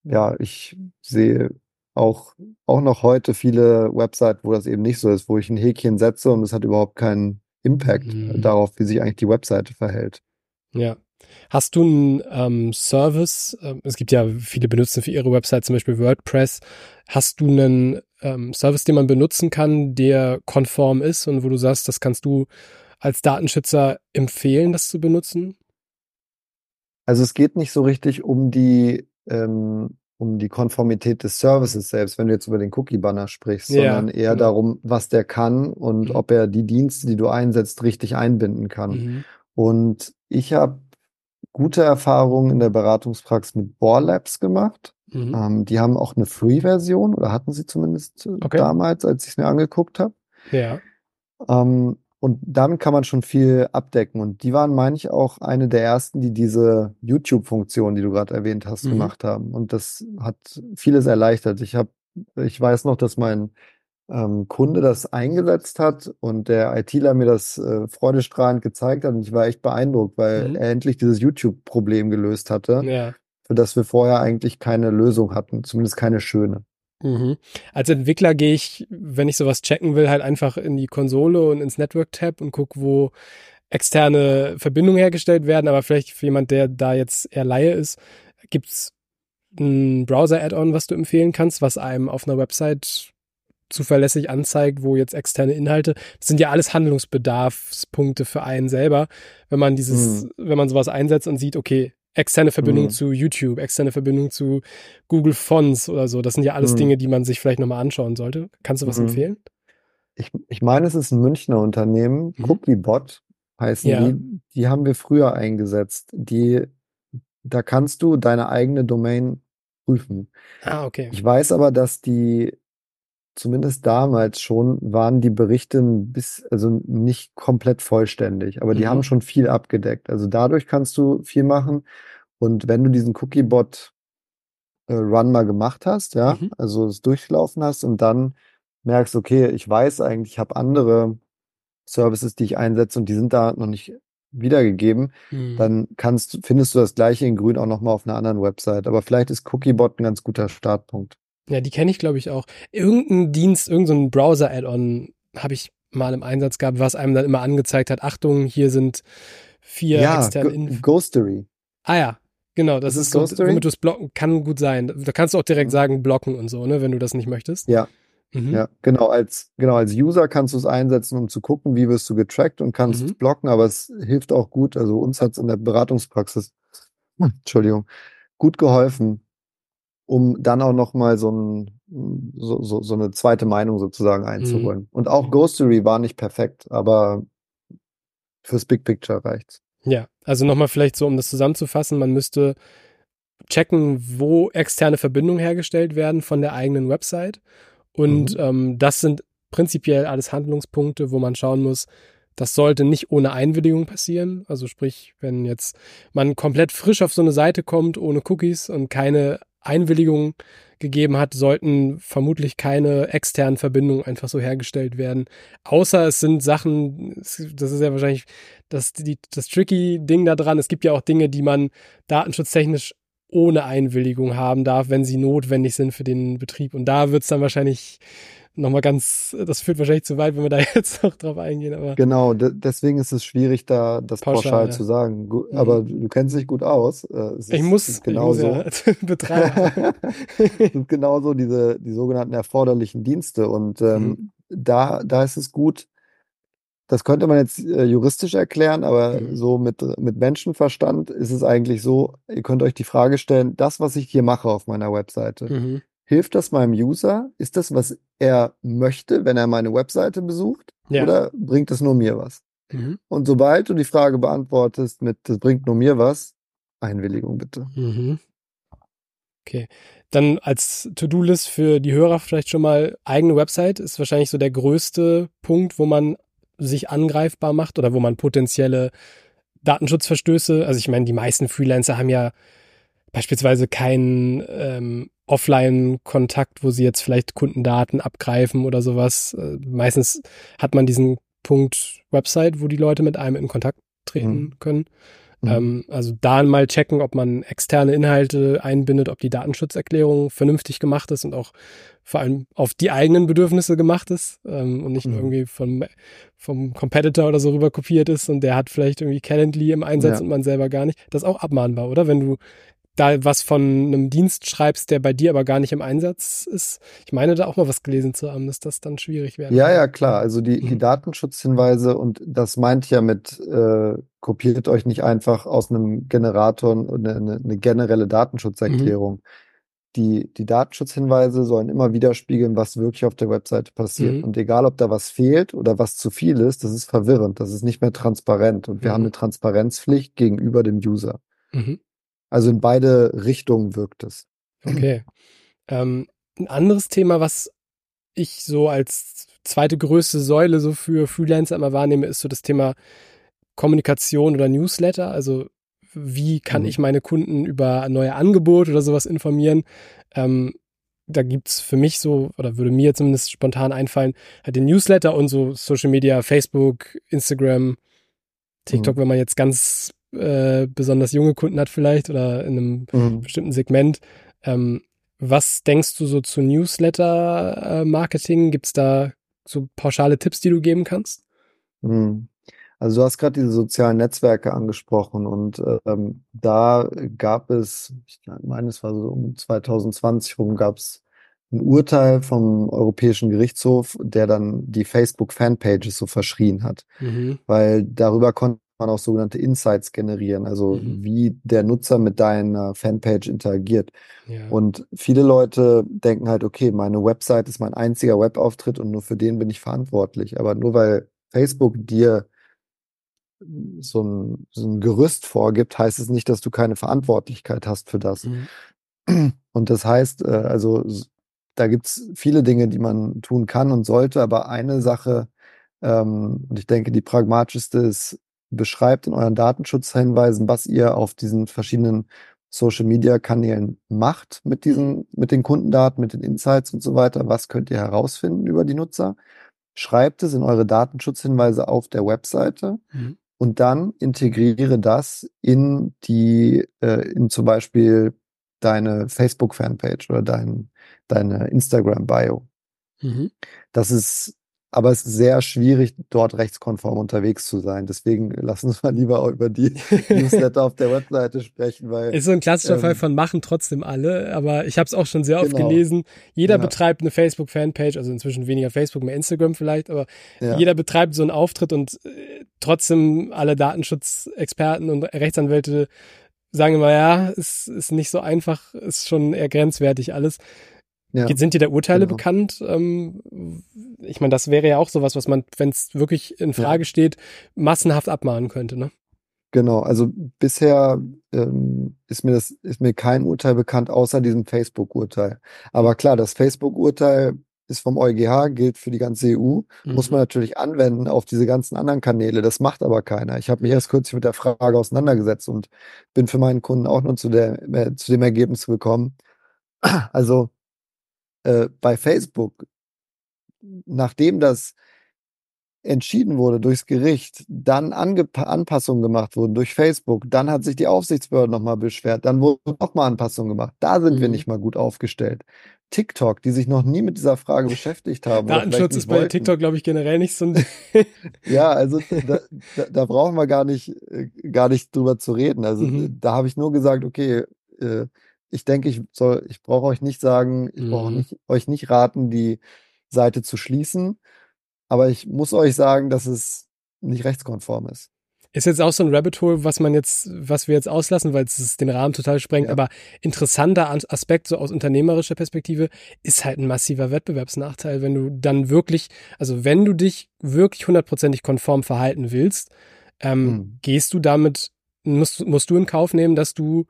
ja, ich sehe auch, auch noch heute viele Websites, wo das eben nicht so ist, wo ich ein Häkchen setze und es hat überhaupt keinen Impact mhm. darauf, wie sich eigentlich die Webseite verhält. Ja. Hast du einen ähm, Service? Ähm, es gibt ja viele benutzen für ihre Website zum Beispiel WordPress. Hast du einen ähm, Service, den man benutzen kann, der konform ist und wo du sagst, das kannst du als Datenschützer empfehlen, das zu benutzen? Also es geht nicht so richtig um die ähm, um die Konformität des Services selbst, wenn du jetzt über den Cookie-Banner sprichst, ja, sondern eher genau. darum, was der kann und mhm. ob er die Dienste, die du einsetzt, richtig einbinden kann. Mhm. Und ich habe gute Erfahrungen in der Beratungspraxis mit Bohr Labs gemacht. Mhm. Ähm, die haben auch eine Free-Version oder hatten sie zumindest äh, okay. damals, als ich es mir angeguckt habe. Ja. Ähm, Und damit kann man schon viel abdecken. Und die waren, meine ich, auch eine der ersten, die diese YouTube-Funktion, die du gerade erwähnt hast, Mhm. gemacht haben. Und das hat vieles erleichtert. Ich habe, ich weiß noch, dass mein ähm, Kunde das eingesetzt hat und der ITler mir das äh, freudestrahlend gezeigt hat. Und ich war echt beeindruckt, weil Mhm. er endlich dieses YouTube-Problem gelöst hatte, Ja. für das wir vorher eigentlich keine Lösung hatten, zumindest keine schöne. Mhm. Als Entwickler gehe ich, wenn ich sowas checken will, halt einfach in die Konsole und ins Network-Tab und gucke, wo externe Verbindungen hergestellt werden. Aber vielleicht für jemand, der da jetzt eher Laie ist, gibt's ein Browser-Add-on, was du empfehlen kannst, was einem auf einer Website zuverlässig anzeigt, wo jetzt externe Inhalte, das sind ja alles Handlungsbedarfspunkte für einen selber, wenn man dieses, Mhm. wenn man sowas einsetzt und sieht, okay, externe Verbindung Mhm. zu YouTube, externe Verbindung zu Google Fonts oder so, das sind ja alles Mhm. Dinge, die man sich vielleicht nochmal anschauen sollte. Kannst du was Mhm. empfehlen? Ich, ich meine, es ist ein Münchner Unternehmen, Mhm. Cookiebot heißen Ja. die. Die haben wir früher eingesetzt. Die, da kannst du deine eigene Domain prüfen. Ah, okay. Ich weiß aber, dass die zumindest damals schon waren die Berichte bis, also nicht komplett vollständig, aber die Mhm. haben schon viel abgedeckt. Also dadurch kannst du viel machen. Und wenn du diesen Cookiebot äh, Run mal gemacht hast, ja, Mhm. also es durchgelaufen hast und dann merkst, okay, ich weiß eigentlich, ich habe andere Services, die ich einsetze und die sind da noch nicht wiedergegeben, Hm. dann kannst, findest du das gleiche in grün auch nochmal auf einer anderen Website. Aber vielleicht ist Cookiebot ein ganz guter Startpunkt. Ja, die kenne ich, glaube ich, auch. Irgendein Dienst, irgendein so Browser-Add-on habe ich mal im Einsatz gehabt, was einem dann immer angezeigt hat, Achtung, hier sind vier Ja, externe Go- Inf Ghostery. Ah ja, genau, das Das ist ist so, Ghostery? womit du es blocken, kann gut sein. Da kannst du auch direkt sagen, blocken und so, ne, wenn du das nicht möchtest. Ja, Mhm. ja, genau. Als, genau, als User kannst du es einsetzen, um zu gucken, wie wirst du getrackt und kannst Mhm. es blocken, aber es hilft auch gut. Also uns hat es in der Beratungspraxis, hm, Entschuldigung, gut geholfen, um dann auch nochmal so, ein, so, so, so eine zweite Meinung sozusagen einzuholen. Und auch Ghostery war nicht perfekt, aber fürs Big Picture reicht's. Ja, also nochmal vielleicht so, um das zusammenzufassen, man müsste checken, wo externe Verbindungen hergestellt werden von der eigenen Website. Und Mhm. ähm, das sind prinzipiell alles Handlungspunkte, wo man schauen muss, das sollte nicht ohne Einwilligung passieren. Also sprich, wenn jetzt man komplett frisch auf so eine Seite kommt, ohne Cookies und keine Einwilligung gegeben hat, sollten vermutlich keine externen Verbindungen einfach so hergestellt werden. Außer es sind Sachen, es- das ist ja wahrscheinlich das, die, das tricky Ding da dran. Es gibt ja auch Dinge, die man datenschutztechnisch ohne Einwilligung haben darf, wenn sie notwendig sind für den Betrieb. Und da wird's dann wahrscheinlich nochmal ganz, das führt wahrscheinlich zu weit, wenn wir da jetzt noch drauf eingehen, aber Genau, de deswegen ist es schwierig, da das Pauschal, pauschal, ja. zu sagen. Mhm. Aber du kennst dich gut aus. Äh, es ich ist muss, ich muss genauso. ja betreiben. Es sind genauso diese, die sogenannten erforderlichen Dienste. Und ähm, Mhm. da, da ist es gut, das könnte man jetzt äh, juristisch erklären, aber Mhm. so mit, mit Menschenverstand ist es eigentlich so, ihr könnt euch die Frage stellen, das, was ich hier mache auf meiner Webseite, mhm. Hilft das meinem User? Ist das, was er möchte, wenn er meine Webseite besucht? Ja. Oder bringt es nur mir was? Mhm. Und sobald du die Frage beantwortest mit, das bringt nur mir was, Einwilligung bitte. Mhm. Okay. Dann als To-Do-List für die Hörer vielleicht schon mal eigene Website ist wahrscheinlich so der größte Punkt, wo man sich angreifbar macht oder wo man potenzielle Datenschutzverstöße, also ich meine, die meisten Freelancer haben ja beispielsweise keinen ähm, Offline-Kontakt, wo sie jetzt vielleicht Kundendaten abgreifen oder sowas. Äh, meistens hat man diesen Punkt Website, wo die Leute mit einem in Kontakt treten Mhm. können. Mhm. Ähm, also da mal checken, ob man externe Inhalte einbindet, ob die Datenschutzerklärung vernünftig gemacht ist und auch vor allem auf die eigenen Bedürfnisse gemacht ist ähm, und nicht Mhm. irgendwie vom, vom Competitor oder so rüber kopiert ist und der hat vielleicht irgendwie Calendly im Einsatz Ja. und man selber gar nicht. Das ist auch abmahnbar, oder? Wenn du da was von einem Dienst schreibst, der bei dir aber gar nicht im Einsatz ist. Ich meine da auch mal was gelesen zu haben, dass das dann schwierig wäre. Ja, ja, klar. Also die, die Mhm. Datenschutzhinweise und das meint ja mit, äh, kopiert euch nicht einfach aus einem Generator eine, eine, eine generelle Datenschutzerklärung. Die, die Datenschutzhinweise sollen immer widerspiegeln, was wirklich auf der Webseite passiert. Mhm. Und egal, ob da was fehlt oder was zu viel ist, das ist verwirrend. Das ist nicht mehr transparent. Und wir Mhm. haben eine Transparenzpflicht gegenüber dem User. Mhm. Also in beide Richtungen wirkt es. Okay. Ähm, ein anderes Thema, was ich so als zweite größte Säule so für Freelancer immer wahrnehme, ist so das Thema Kommunikation oder Newsletter. Also wie kann mhm. ich meine Kunden über neue Angebote oder sowas informieren? Ähm, da gibt's für mich so, oder würde mir zumindest spontan einfallen, halt den Newsletter und so Social Media, Facebook, Instagram, TikTok, mhm. wenn man jetzt ganz äh, besonders junge Kunden hat vielleicht oder in einem mhm. bestimmten Segment. Ähm, was denkst du so zu Newsletter-Marketing? Äh, Gibt's da so pauschale Tipps, die du geben kannst? Mhm. Also du hast gerade diese sozialen Netzwerke angesprochen und ähm, da gab es, ich meine, es war so um 2020 rum, gab es ein Urteil vom Europäischen Gerichtshof, der dann die Facebook-Fanpages so verschrien hat. Mhm. Weil darüber konnte man auch sogenannte Insights generieren, also mhm. wie der Nutzer mit deiner Fanpage interagiert. Ja. Und viele Leute denken halt, okay, meine Website ist mein einziger Webauftritt und nur für den bin ich verantwortlich. Aber nur weil Facebook dir so ein, so ein Gerüst vorgibt, heißt es nicht, dass du keine Verantwortlichkeit hast für das. Mhm. Und das heißt, äh, also da gibt's viele Dinge, die man tun kann und sollte, aber eine Sache, ähm, und ich denke, die pragmatischste ist, beschreibt in euren Datenschutzhinweisen, was ihr auf diesen verschiedenen Social Media Kanälen macht mit diesen, mit den Kundendaten, mit den Insights und so weiter. Was könnt ihr herausfinden über die Nutzer? Schreibt es in eure Datenschutzhinweise auf der Webseite. Mhm und dann integriere das in die, äh, in zum Beispiel deine Facebook-Fanpage oder dein, deine Instagram-Bio. Mhm. Das ist aber es ist sehr schwierig, dort rechtskonform unterwegs zu sein. Deswegen lassen uns mal lieber auch über die Newsletter auf der Webseite sprechen, weil ist so ein klassischer ähm, Fall von machen trotzdem alle. Aber ich habe es auch schon sehr oft genau. gelesen. Jeder ja. betreibt eine Facebook-Fanpage, also inzwischen weniger Facebook, mehr Instagram vielleicht, aber ja. jeder betreibt so einen Auftritt und äh, trotzdem alle Datenschutzexperten und Rechtsanwälte sagen immer, ja, es ist nicht so einfach, ist schon eher grenzwertig alles. Ja, Sind dir da Urteile genau. bekannt? Ähm, ich meine, das wäre ja auch sowas, was man, wenn es wirklich in Frage ja. steht, massenhaft abmahnen könnte, ne? Genau, also bisher ähm, ist mir das ist mir kein Urteil bekannt, außer diesem Facebook-Urteil. Aber klar, das Facebook-Urteil ist vom EuGH, gilt für die ganze EU, mhm. muss man natürlich anwenden auf diese ganzen anderen Kanäle. Das macht aber keiner. Ich habe mich erst kürzlich mit der Frage auseinandergesetzt und bin für meinen Kunden auch nur zu, der, äh, zu dem Ergebnis gekommen. Also äh, bei Facebook, nachdem das entschieden wurde durchs Gericht, dann Angep Anpassungen gemacht wurden durch Facebook, dann hat sich die Aufsichtsbehörde nochmal beschwert, dann wurden nochmal Anpassungen gemacht. Da sind mhm. wir nicht mal gut aufgestellt. TikTok, die sich noch nie mit dieser Frage beschäftigt haben. Datenschutz ist bei wollten. TikTok, glaube ich, generell nicht so ein. ja, also da, da, da, brauchen wir gar nicht, äh, gar nicht drüber zu reden. Also mhm. da habe ich nur gesagt, okay, äh, ich denke, ich soll, ich brauche euch nicht sagen, ich mhm. brauche nicht, euch nicht raten, die Seite zu schließen. Aber ich muss euch sagen, dass es nicht rechtskonform ist. Ist jetzt auch so ein Rabbit Hole, was man jetzt, was wir jetzt auslassen, weil es den Rahmen total sprengt. Ja. Aber interessanter Aspekt so aus unternehmerischer Perspektive ist halt ein massiver Wettbewerbsnachteil, wenn du dann wirklich, also wenn du dich wirklich hundertprozentig konform verhalten willst, ähm, hm. gehst du damit, musst, musst du in Kauf nehmen, dass du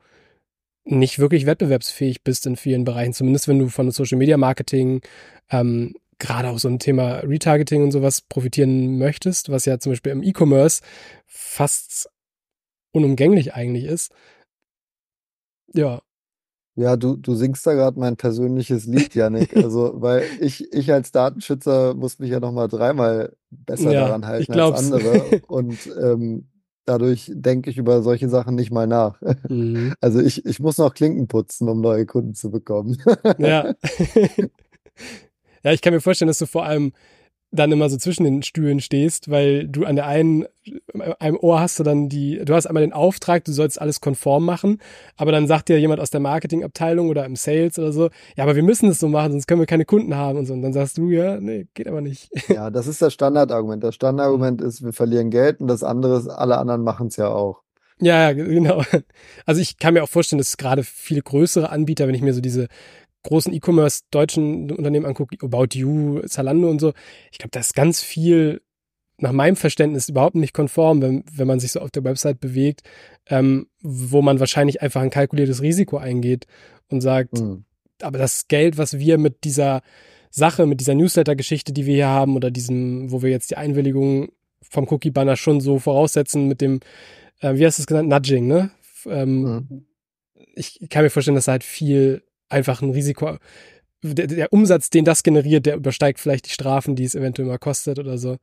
nicht wirklich wettbewerbsfähig bist in vielen Bereichen, zumindest wenn du von Social Media Marketing, ähm, gerade auch so ein Thema Retargeting und sowas profitieren möchtest, was ja zum Beispiel im E-Commerce fast unumgänglich eigentlich ist. Ja. Ja, du, du singst da gerade mein persönliches Lied, Janik. Also, weil ich, ich als Datenschützer muss mich ja nochmal dreimal besser ja, daran halten als andere. Und ähm, dadurch denke ich über solche Sachen nicht mal nach. Mhm. Also ich, ich muss noch Klinken putzen, um neue Kunden zu bekommen. Ja. ja, ich kann mir vorstellen, dass du vor allem dann immer so zwischen den Stühlen stehst, weil du an der einen, einem Ohr hast du dann die, du hast einmal den Auftrag, du sollst alles konform machen, aber dann sagt dir jemand aus der Marketingabteilung oder im Sales oder so, ja, aber wir müssen das so machen, sonst können wir keine Kunden haben und so. Und dann sagst du, ja, nee, geht aber nicht. Ja, das ist das Standardargument. Das Standardargument ist, wir verlieren Geld und das andere ist, alle anderen machen es ja auch. Ja, genau. Also ich kann mir auch vorstellen, dass gerade viele größere Anbieter, wenn ich mir so diese großen E-Commerce deutschen Unternehmen angucke, About You, Zalando und so, ich glaube, da ist ganz viel nach meinem Verständnis überhaupt nicht konform, wenn, wenn man sich so auf der Website bewegt, ähm, wo man wahrscheinlich einfach ein kalkuliertes Risiko eingeht und sagt, mhm. aber das Geld, was wir mit dieser Sache mit dieser Newsletter-Geschichte, die wir hier haben oder diesem, wo wir jetzt die Einwilligung vom Cookie-Banner schon so voraussetzen mit dem, äh, wie hast du es genannt, Nudging, ne? Ähm, mhm. Ich kann mir vorstellen, dass halt viel einfach ein Risiko, der, der, Umsatz, den das generiert, der übersteigt vielleicht die Strafen, die es eventuell mal kostet oder so.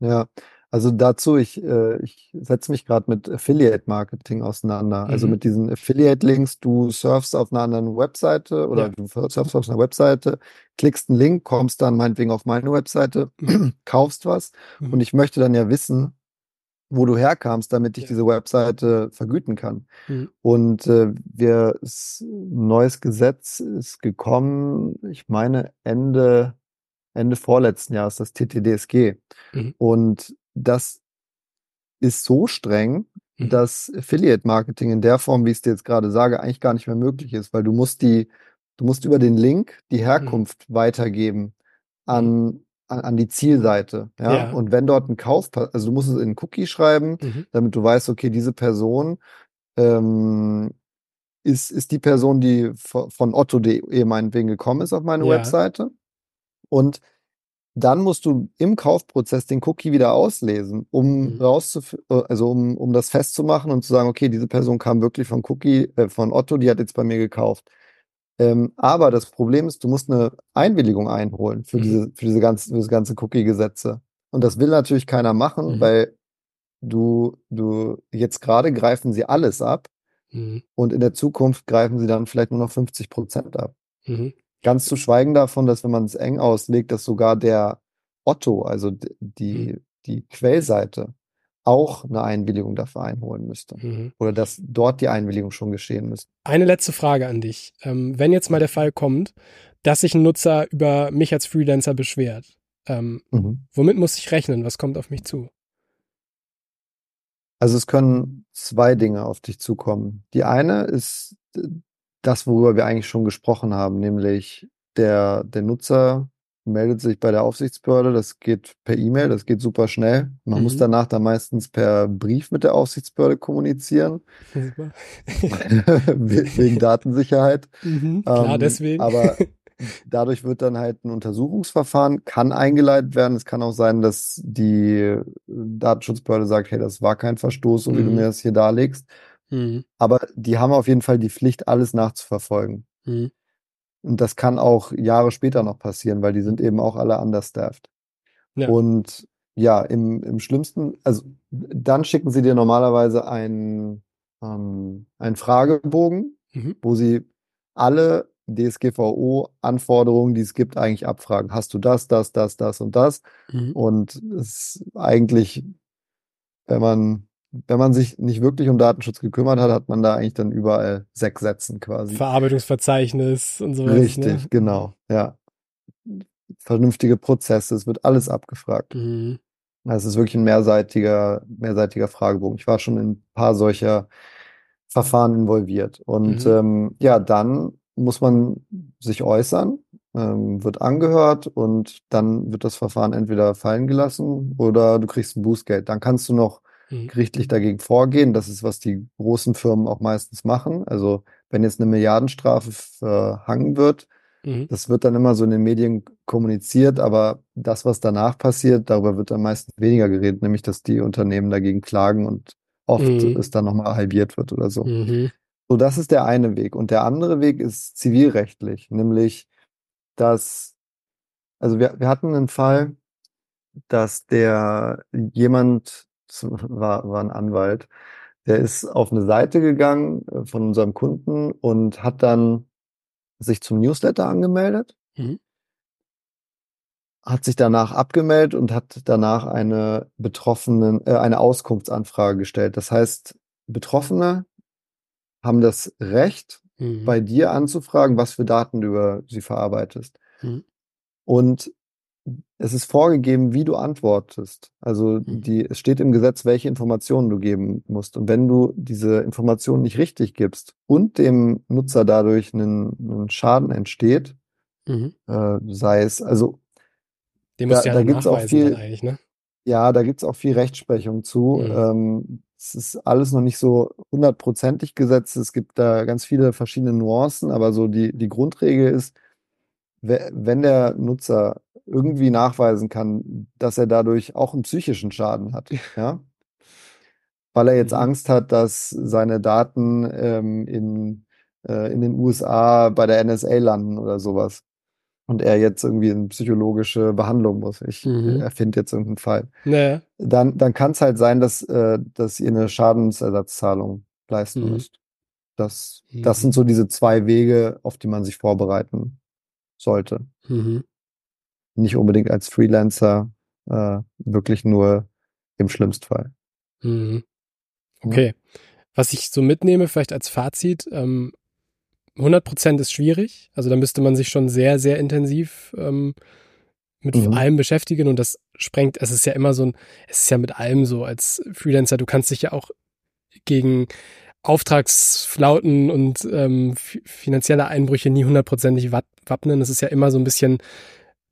Ja, also dazu, ich, äh, ich setze mich gerade mit Affiliate-Marketing auseinander. Also mhm. Also mit diesen Affiliate-Links, du surfst auf einer anderen Webseite oder ja. du surfst auf einer Webseite, klickst einen Link, kommst dann meinetwegen auf meine Webseite, mhm. kaufst was mhm. und ich möchte dann ja wissen, wo du herkamst, damit ich ja. diese Webseite vergüten kann. Mhm. Und äh, wir, ein neues Gesetz ist gekommen, ich meine Ende, Ende vorletzten Jahres, das TTDSG. Mhm. Und das ist so streng, mhm. dass Affiliate Marketing in der Form, wie ich es dir jetzt gerade sage, eigentlich gar nicht mehr möglich ist, weil du musst die, du musst über den Link die mhm. Herkunft mhm. weitergeben an, an, an, die Zielseite. Ja? ja? Und wenn dort ein Kauf, also du musst es in einen Cookie schreiben, mhm. damit du weißt, okay, diese Person ähm, ist, ist die Person, die von Otto.de meinetwegen gekommen ist auf meine ja. Webseite. Und dann musst du im Kaufprozess den Cookie wieder auslesen, um mhm. rauszuf äh, also um, um das festzumachen und zu sagen, okay, diese Person kam wirklich von Cookie, äh, von Otto, die hat jetzt bei mir gekauft. Ähm, aber das Problem ist, du musst eine Einwilligung einholen für mhm. diese, für diese ganze, für das ganze Cookie-Gesetze. Und das will natürlich keiner machen, mhm. weil du, du, jetzt gerade greifen sie alles ab mhm. und in der Zukunft greifen sie dann vielleicht nur noch 50 Prozent ab. Mhm. Ganz zu schweigen davon, dass wenn man es eng auslegt, dass sogar der Otto, also die, mhm. die Quellseite, auch eine Einwilligung dafür einholen müsste. Mhm. Oder dass dort die Einwilligung schon geschehen müsste. Eine letzte Frage an dich. Ähm, wenn jetzt mal der Fall kommt, dass sich ein Nutzer über mich als Freelancer beschwert, ähm, mhm. womit muss ich rechnen? Was kommt auf mich zu? Also es können zwei Dinge auf dich zukommen. Die eine ist das, worüber wir eigentlich schon gesprochen haben, nämlich der, der Nutzer meldet sich bei der Aufsichtsbehörde, das geht per E-Mail, das geht super schnell. Man mhm. muss danach dann meistens per Brief mit der Aufsichtsbehörde kommunizieren. Wegen Datensicherheit. Mhm, klar, ähm, deswegen. Aber dadurch wird dann halt ein Untersuchungsverfahren, kann eingeleitet werden. Es kann auch sein, dass die Datenschutzbehörde sagt, hey, das war kein Verstoß, so wie mhm. du mir das hier darlegst. Mhm. Aber die haben auf jeden Fall die Pflicht, alles nachzuverfolgen. Und das kann auch Jahre später noch passieren, weil die sind eben auch alle understaffed. Ja. Und ja, im, im schlimmsten, also dann schicken sie dir normalerweise einen, ähm, einen Fragebogen, mhm. wo sie alle DSGVO-Anforderungen, die es gibt, eigentlich abfragen. Hast du das, das, das, das und das? Mhm. Und es ist eigentlich, wenn man wenn man sich nicht wirklich um Datenschutz gekümmert hat, hat man da eigentlich dann überall sechs Sätzen quasi. Verarbeitungsverzeichnis und sowas. Richtig, ne? genau, ja. Vernünftige Prozesse, es wird alles abgefragt. Mhm. Es ist wirklich ein mehrseitiger, mehrseitiger Fragebogen. Ich war schon in ein paar solcher Verfahren involviert. Und mhm. ähm, ja, dann muss man sich äußern, ähm, wird angehört und dann wird das Verfahren entweder fallen gelassen oder du kriegst ein Bußgeld. Dann kannst du noch Mhm. gerichtlich dagegen vorgehen. Das ist, was die großen Firmen auch meistens machen. Also wenn jetzt eine Milliardenstrafe verhangen wird, mhm. das wird dann immer so in den Medien kommuniziert, aber das, was danach passiert, darüber wird dann meistens weniger geredet, nämlich dass die Unternehmen dagegen klagen und oft mhm. es dann nochmal halbiert wird oder so. Mhm. So, das ist der eine Weg. Und der andere Weg ist zivilrechtlich, nämlich, dass, also wir, wir hatten einen Fall, dass der jemand war, war ein Anwalt. Der ist auf eine Seite gegangen äh, von unserem Kunden und hat dann sich zum Newsletter angemeldet, mhm. hat sich danach abgemeldet und hat danach eine betroffenen, äh, eine Auskunftsanfrage gestellt. Das heißt, Betroffene haben das Recht, mhm. bei dir anzufragen, was für Daten du über sie verarbeitest. Mhm. Und es ist vorgegeben, wie du antwortest. Also mhm. die, es steht im Gesetz, welche Informationen du geben musst. Und wenn du diese Informationen nicht richtig gibst und dem Nutzer dadurch einen, einen Schaden entsteht, mhm. äh, sei es, also dem da, ja da gibt's auch viel, ne? Ja, da gibt's auch viel Rechtsprechung zu. Mhm. Ähm, es ist alles noch nicht so hundertprozentig gesetzt. Es gibt da ganz viele verschiedene Nuancen, aber so die, die Grundregel ist, wenn der Nutzer irgendwie nachweisen kann, dass er dadurch auch einen psychischen Schaden hat, ja, weil er jetzt mhm. Angst hat, dass seine Daten ähm, in, äh, in den USA bei der NSA landen oder sowas und er jetzt irgendwie in psychologische Behandlung muss. Ich mhm. erfinde jetzt irgendeinen Fall. Naja. Dann, dann kann es halt sein, dass, äh, dass ihr eine Schadensersatzzahlung leisten mhm. müsst. Das, mhm. das sind so diese zwei Wege, auf die man sich vorbereiten sollte. Mhm. Nicht unbedingt als Freelancer, äh, wirklich nur im Schlimmstfall. Mhm. Okay. Ja. Was ich so mitnehme, vielleicht als Fazit, ähm, 100 Prozent ist schwierig. Also da müsste man sich schon sehr, sehr intensiv ähm, mit mhm. allem beschäftigen und das sprengt, es ist ja immer so ein, es ist ja mit allem so als Freelancer, du kannst dich ja auch gegen Auftragsflauten und ähm, finanzielle Einbrüche nie hundertprozentig wappnen. Es ist ja immer so ein bisschen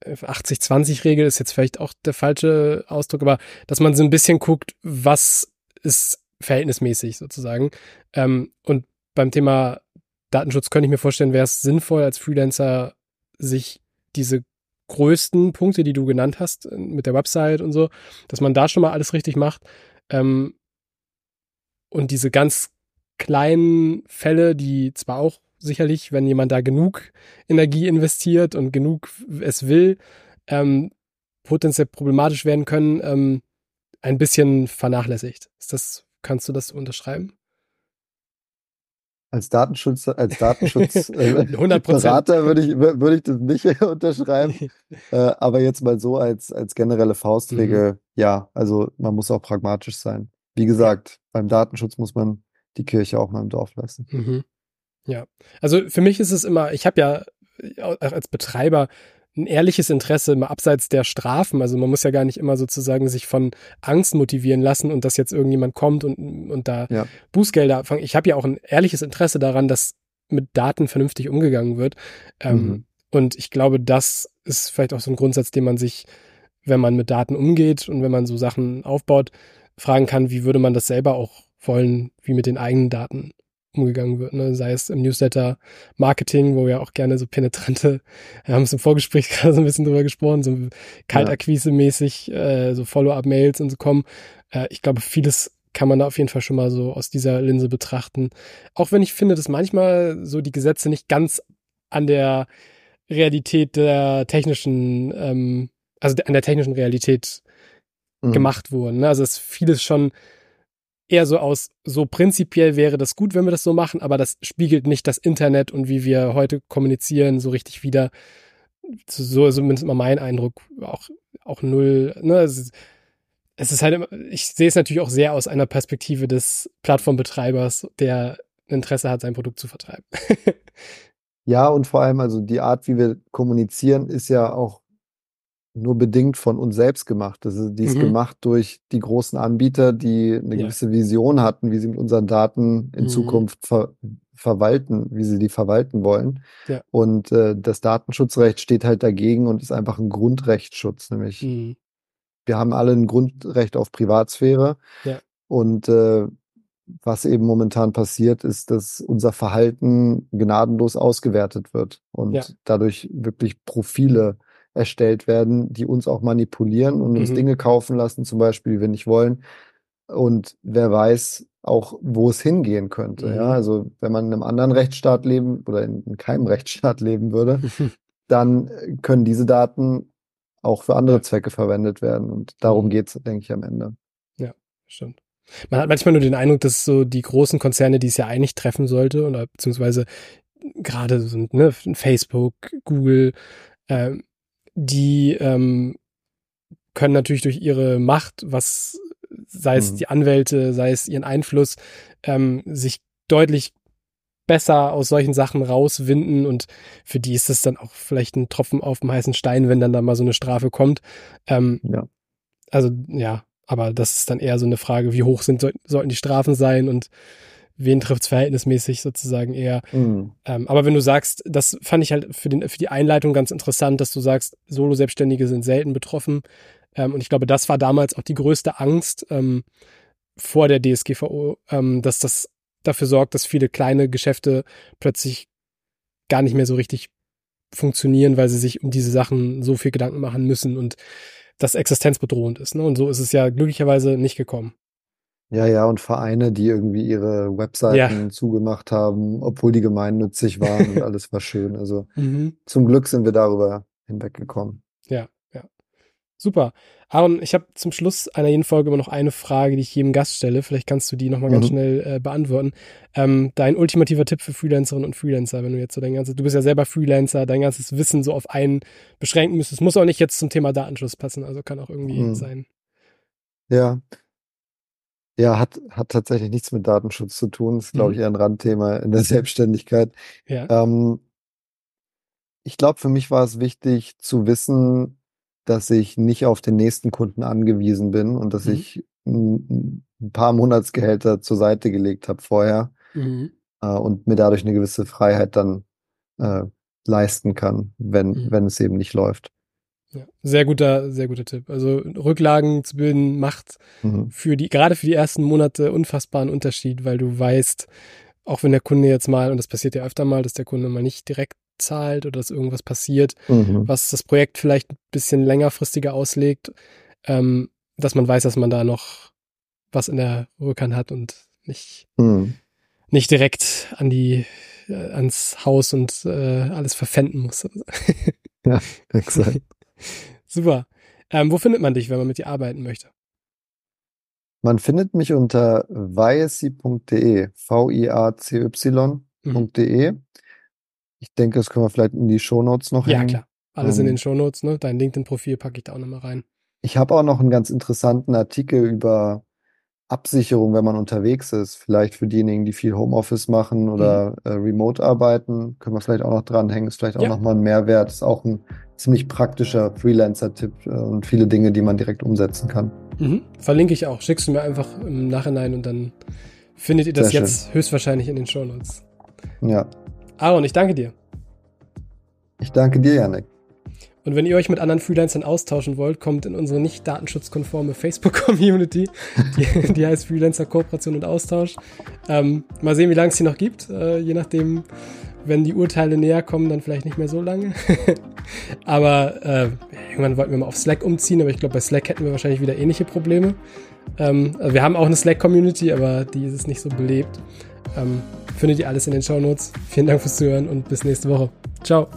80-20-Regel äh, ist jetzt vielleicht auch der falsche Ausdruck, aber dass man so ein bisschen guckt, was ist verhältnismäßig sozusagen. Ähm, und beim Thema Datenschutz könnte ich mir vorstellen, wäre es sinnvoll als Freelancer, sich diese größten Punkte, die du genannt hast, äh, mit der Website und so, dass man da schon mal alles richtig macht. Ähm, und diese ganz kleinen Fälle, die zwar auch sicherlich, wenn jemand da genug Energie investiert und genug es will, ähm, potenziell problematisch werden können, ähm, ein bisschen vernachlässigt. Ist das, kannst du das unterschreiben? Als Datenschutz, als Datenschutzberater äh, würde ich, würde ich das nicht unterschreiben. äh, aber jetzt mal so als, als generelle Faustregel, mhm. ja, also man muss auch pragmatisch sein. Wie gesagt, beim Datenschutz muss man die Kirche auch mal im Dorf lassen. Mhm. Ja, also für mich ist es immer, ich habe ja auch als Betreiber ein ehrliches Interesse mal abseits der Strafen. Also man muss ja gar nicht immer sozusagen sich von Angst motivieren lassen und dass jetzt irgendjemand kommt und, und da ja. Bußgelder abfangen. Ich habe ja auch ein ehrliches Interesse daran, dass mit Daten vernünftig umgegangen wird. Ähm, mhm. Und ich glaube, das ist vielleicht auch so ein Grundsatz, den man sich, wenn man mit Daten umgeht und wenn man so Sachen aufbaut, fragen kann, wie würde man das selber auch wollen, wie mit den eigenen Daten umgegangen wird, ne? sei es im Newsletter Marketing, wo wir auch gerne so penetrante, wir haben es im Vorgespräch gerade so ein bisschen drüber gesprochen, so Kaltakquise-mäßig, äh, so Follow-up-Mails und so kommen. Äh, ich glaube, vieles kann man da auf jeden Fall schon mal so aus dieser Linse betrachten. Auch wenn ich finde, dass manchmal so die Gesetze nicht ganz an der Realität der technischen, ähm, also an der technischen Realität mhm. gemacht wurden. Ne? Also dass vieles schon eher so aus, so prinzipiell wäre das gut, wenn wir das so machen, aber das spiegelt nicht das Internet und wie wir heute kommunizieren so richtig wieder. So zumindest mal mein Eindruck, auch, auch null. Ne? Es, ist, es ist halt, immer, ich sehe es natürlich auch sehr aus einer Perspektive des Plattformbetreibers, der Interesse hat, sein Produkt zu vertreiben. ja, und vor allem, also die Art, wie wir kommunizieren, ist ja auch nur bedingt von uns selbst gemacht. Das ist, die ist mhm. gemacht durch die großen Anbieter, die eine ja. gewisse Vision hatten, wie sie mit unseren Daten in mhm. Zukunft ver verwalten, wie sie die verwalten wollen. Ja. Und äh, das Datenschutzrecht steht halt dagegen und ist einfach ein Grundrechtsschutz, nämlich mhm. wir haben alle ein Grundrecht auf Privatsphäre. Ja. Und äh, was eben momentan passiert, ist, dass unser Verhalten gnadenlos ausgewertet wird und dadurch wirklich Profile erstellt werden, die uns auch manipulieren und uns mhm. Dinge kaufen lassen, zum Beispiel, die wir nicht wollen. Und wer weiß auch, wo es hingehen könnte. Mhm. Ja, also wenn man in einem anderen Rechtsstaat leben oder in, in keinem Rechtsstaat leben würde, dann können diese Daten auch für andere Zwecke verwendet werden. Und darum mhm. geht es, denke ich, am Ende. Ja, stimmt. Man hat manchmal nur den Eindruck, dass so die großen Konzerne, die es ja eigentlich treffen sollte, oder beziehungsweise gerade so ne, Facebook, Google, äh, die ähm, können natürlich durch ihre Macht, was sei es mhm. die Anwälte, sei es ihren Einfluss, ähm, sich deutlich besser aus solchen Sachen rauswinden und für die ist es dann auch vielleicht ein Tropfen auf dem heißen Stein, wenn dann da mal so eine Strafe kommt. Ähm, ja. Also ja, aber das ist dann eher so eine Frage, wie hoch sind sollten die Strafen sein und wen trifft es verhältnismäßig sozusagen eher. Mhm. Ähm, aber wenn du sagst, das fand ich halt für, den, für die Einleitung ganz interessant, dass du sagst, Solo-Selbstständige sind selten betroffen. Ähm, und ich glaube, das war damals auch die größte Angst ähm, vor der DSGVO, ähm, dass das dafür sorgt, dass viele kleine Geschäfte plötzlich gar nicht mehr so richtig funktionieren, weil sie sich um diese Sachen so viel Gedanken machen müssen und das existenzbedrohend ist. Ne? Und so ist es ja glücklicherweise nicht gekommen. Ja, ja, und Vereine, die irgendwie ihre Webseiten ja. zugemacht haben, obwohl die gemeinnützig waren und alles war schön. Also mhm. zum Glück sind wir darüber hinweggekommen. Ja, ja. Super. Aaron, ich habe zum Schluss einer jeden Folge immer noch eine Frage, die ich jedem Gast stelle. Vielleicht kannst du die nochmal mhm. ganz schnell äh, beantworten. Ähm, dein ultimativer Tipp für Freelancerinnen und Freelancer, wenn du jetzt so dein ganzes, du bist ja selber Freelancer, dein ganzes Wissen so auf einen beschränken müsstest. Muss auch nicht jetzt zum Thema Datenschutz passen, also kann auch irgendwie mhm. sein. Ja. Ja, hat, hat tatsächlich nichts mit Datenschutz zu tun. Das ist, glaube mhm. ich, eher ein Randthema in der Selbstständigkeit. Ja. Ähm, ich glaube, für mich war es wichtig zu wissen, dass ich nicht auf den nächsten Kunden angewiesen bin und dass mhm. ich ein, ein, paar Monatsgehälter zur Seite gelegt habe vorher mhm. äh, und mir dadurch eine gewisse Freiheit dann äh, leisten kann, wenn, mhm. wenn es eben nicht läuft. Ja, sehr guter, sehr guter Tipp. Also Rücklagen zu bilden macht mhm. für die, gerade für die ersten Monate unfassbaren Unterschied, weil du weißt, auch wenn der Kunde jetzt mal, und das passiert ja öfter mal, dass der Kunde mal nicht direkt zahlt oder dass irgendwas passiert, mhm. was das Projekt vielleicht ein bisschen längerfristiger auslegt, ähm, dass man weiß, dass man da noch was in der Rückhand hat und nicht, mhm. nicht direkt an die, äh, ans Haus und äh, alles verpfänden muss. ja, exakt. Super. Ähm, wo findet man dich, wenn man mit dir arbeiten möchte? Man findet mich unter viacy.de, V-I-A-C-Y.de. Mhm. Ich denke, das können wir vielleicht in die Shownotes noch Ja, hängen. klar. Alles ähm, in den Shownotes, ne? Dein LinkedIn-Profil packe ich da auch nochmal rein. Ich habe auch noch einen ganz interessanten Artikel über Absicherung, wenn man unterwegs ist. Vielleicht für diejenigen, die viel Homeoffice machen oder mhm. äh, Remote arbeiten, können wir vielleicht auch noch dranhängen. Ist vielleicht auch ja. nochmal ein Mehrwert. Ist auch ein ziemlich praktischer Freelancer-Tipp äh, und viele Dinge, die man direkt umsetzen kann. Mhm. Verlinke ich auch. Schickst du mir einfach im Nachhinein und dann findet ihr das Sehr jetzt schön. höchstwahrscheinlich in den Shownotes. Ja. Aaron, ich danke dir. Ich danke dir, Janik. Und wenn ihr euch mit anderen Freelancern austauschen wollt, kommt in unsere nicht datenschutzkonforme Facebook-Community. Die, die, heißt Freelancer Kooperation und Austausch. Ähm, mal sehen, wie lange es die noch gibt. Äh, je nachdem, wenn die Urteile näher kommen, dann vielleicht nicht mehr so lange. aber äh, irgendwann wollten wir mal auf Slack umziehen, aber ich glaube, bei Slack hätten wir wahrscheinlich wieder ähnliche Probleme. Ähm, also wir haben auch eine Slack-Community, aber die ist nicht so belebt. Ähm, findet ihr alles in den Show Notes. Vielen Dank fürs Zuhören und bis nächste Woche. Ciao.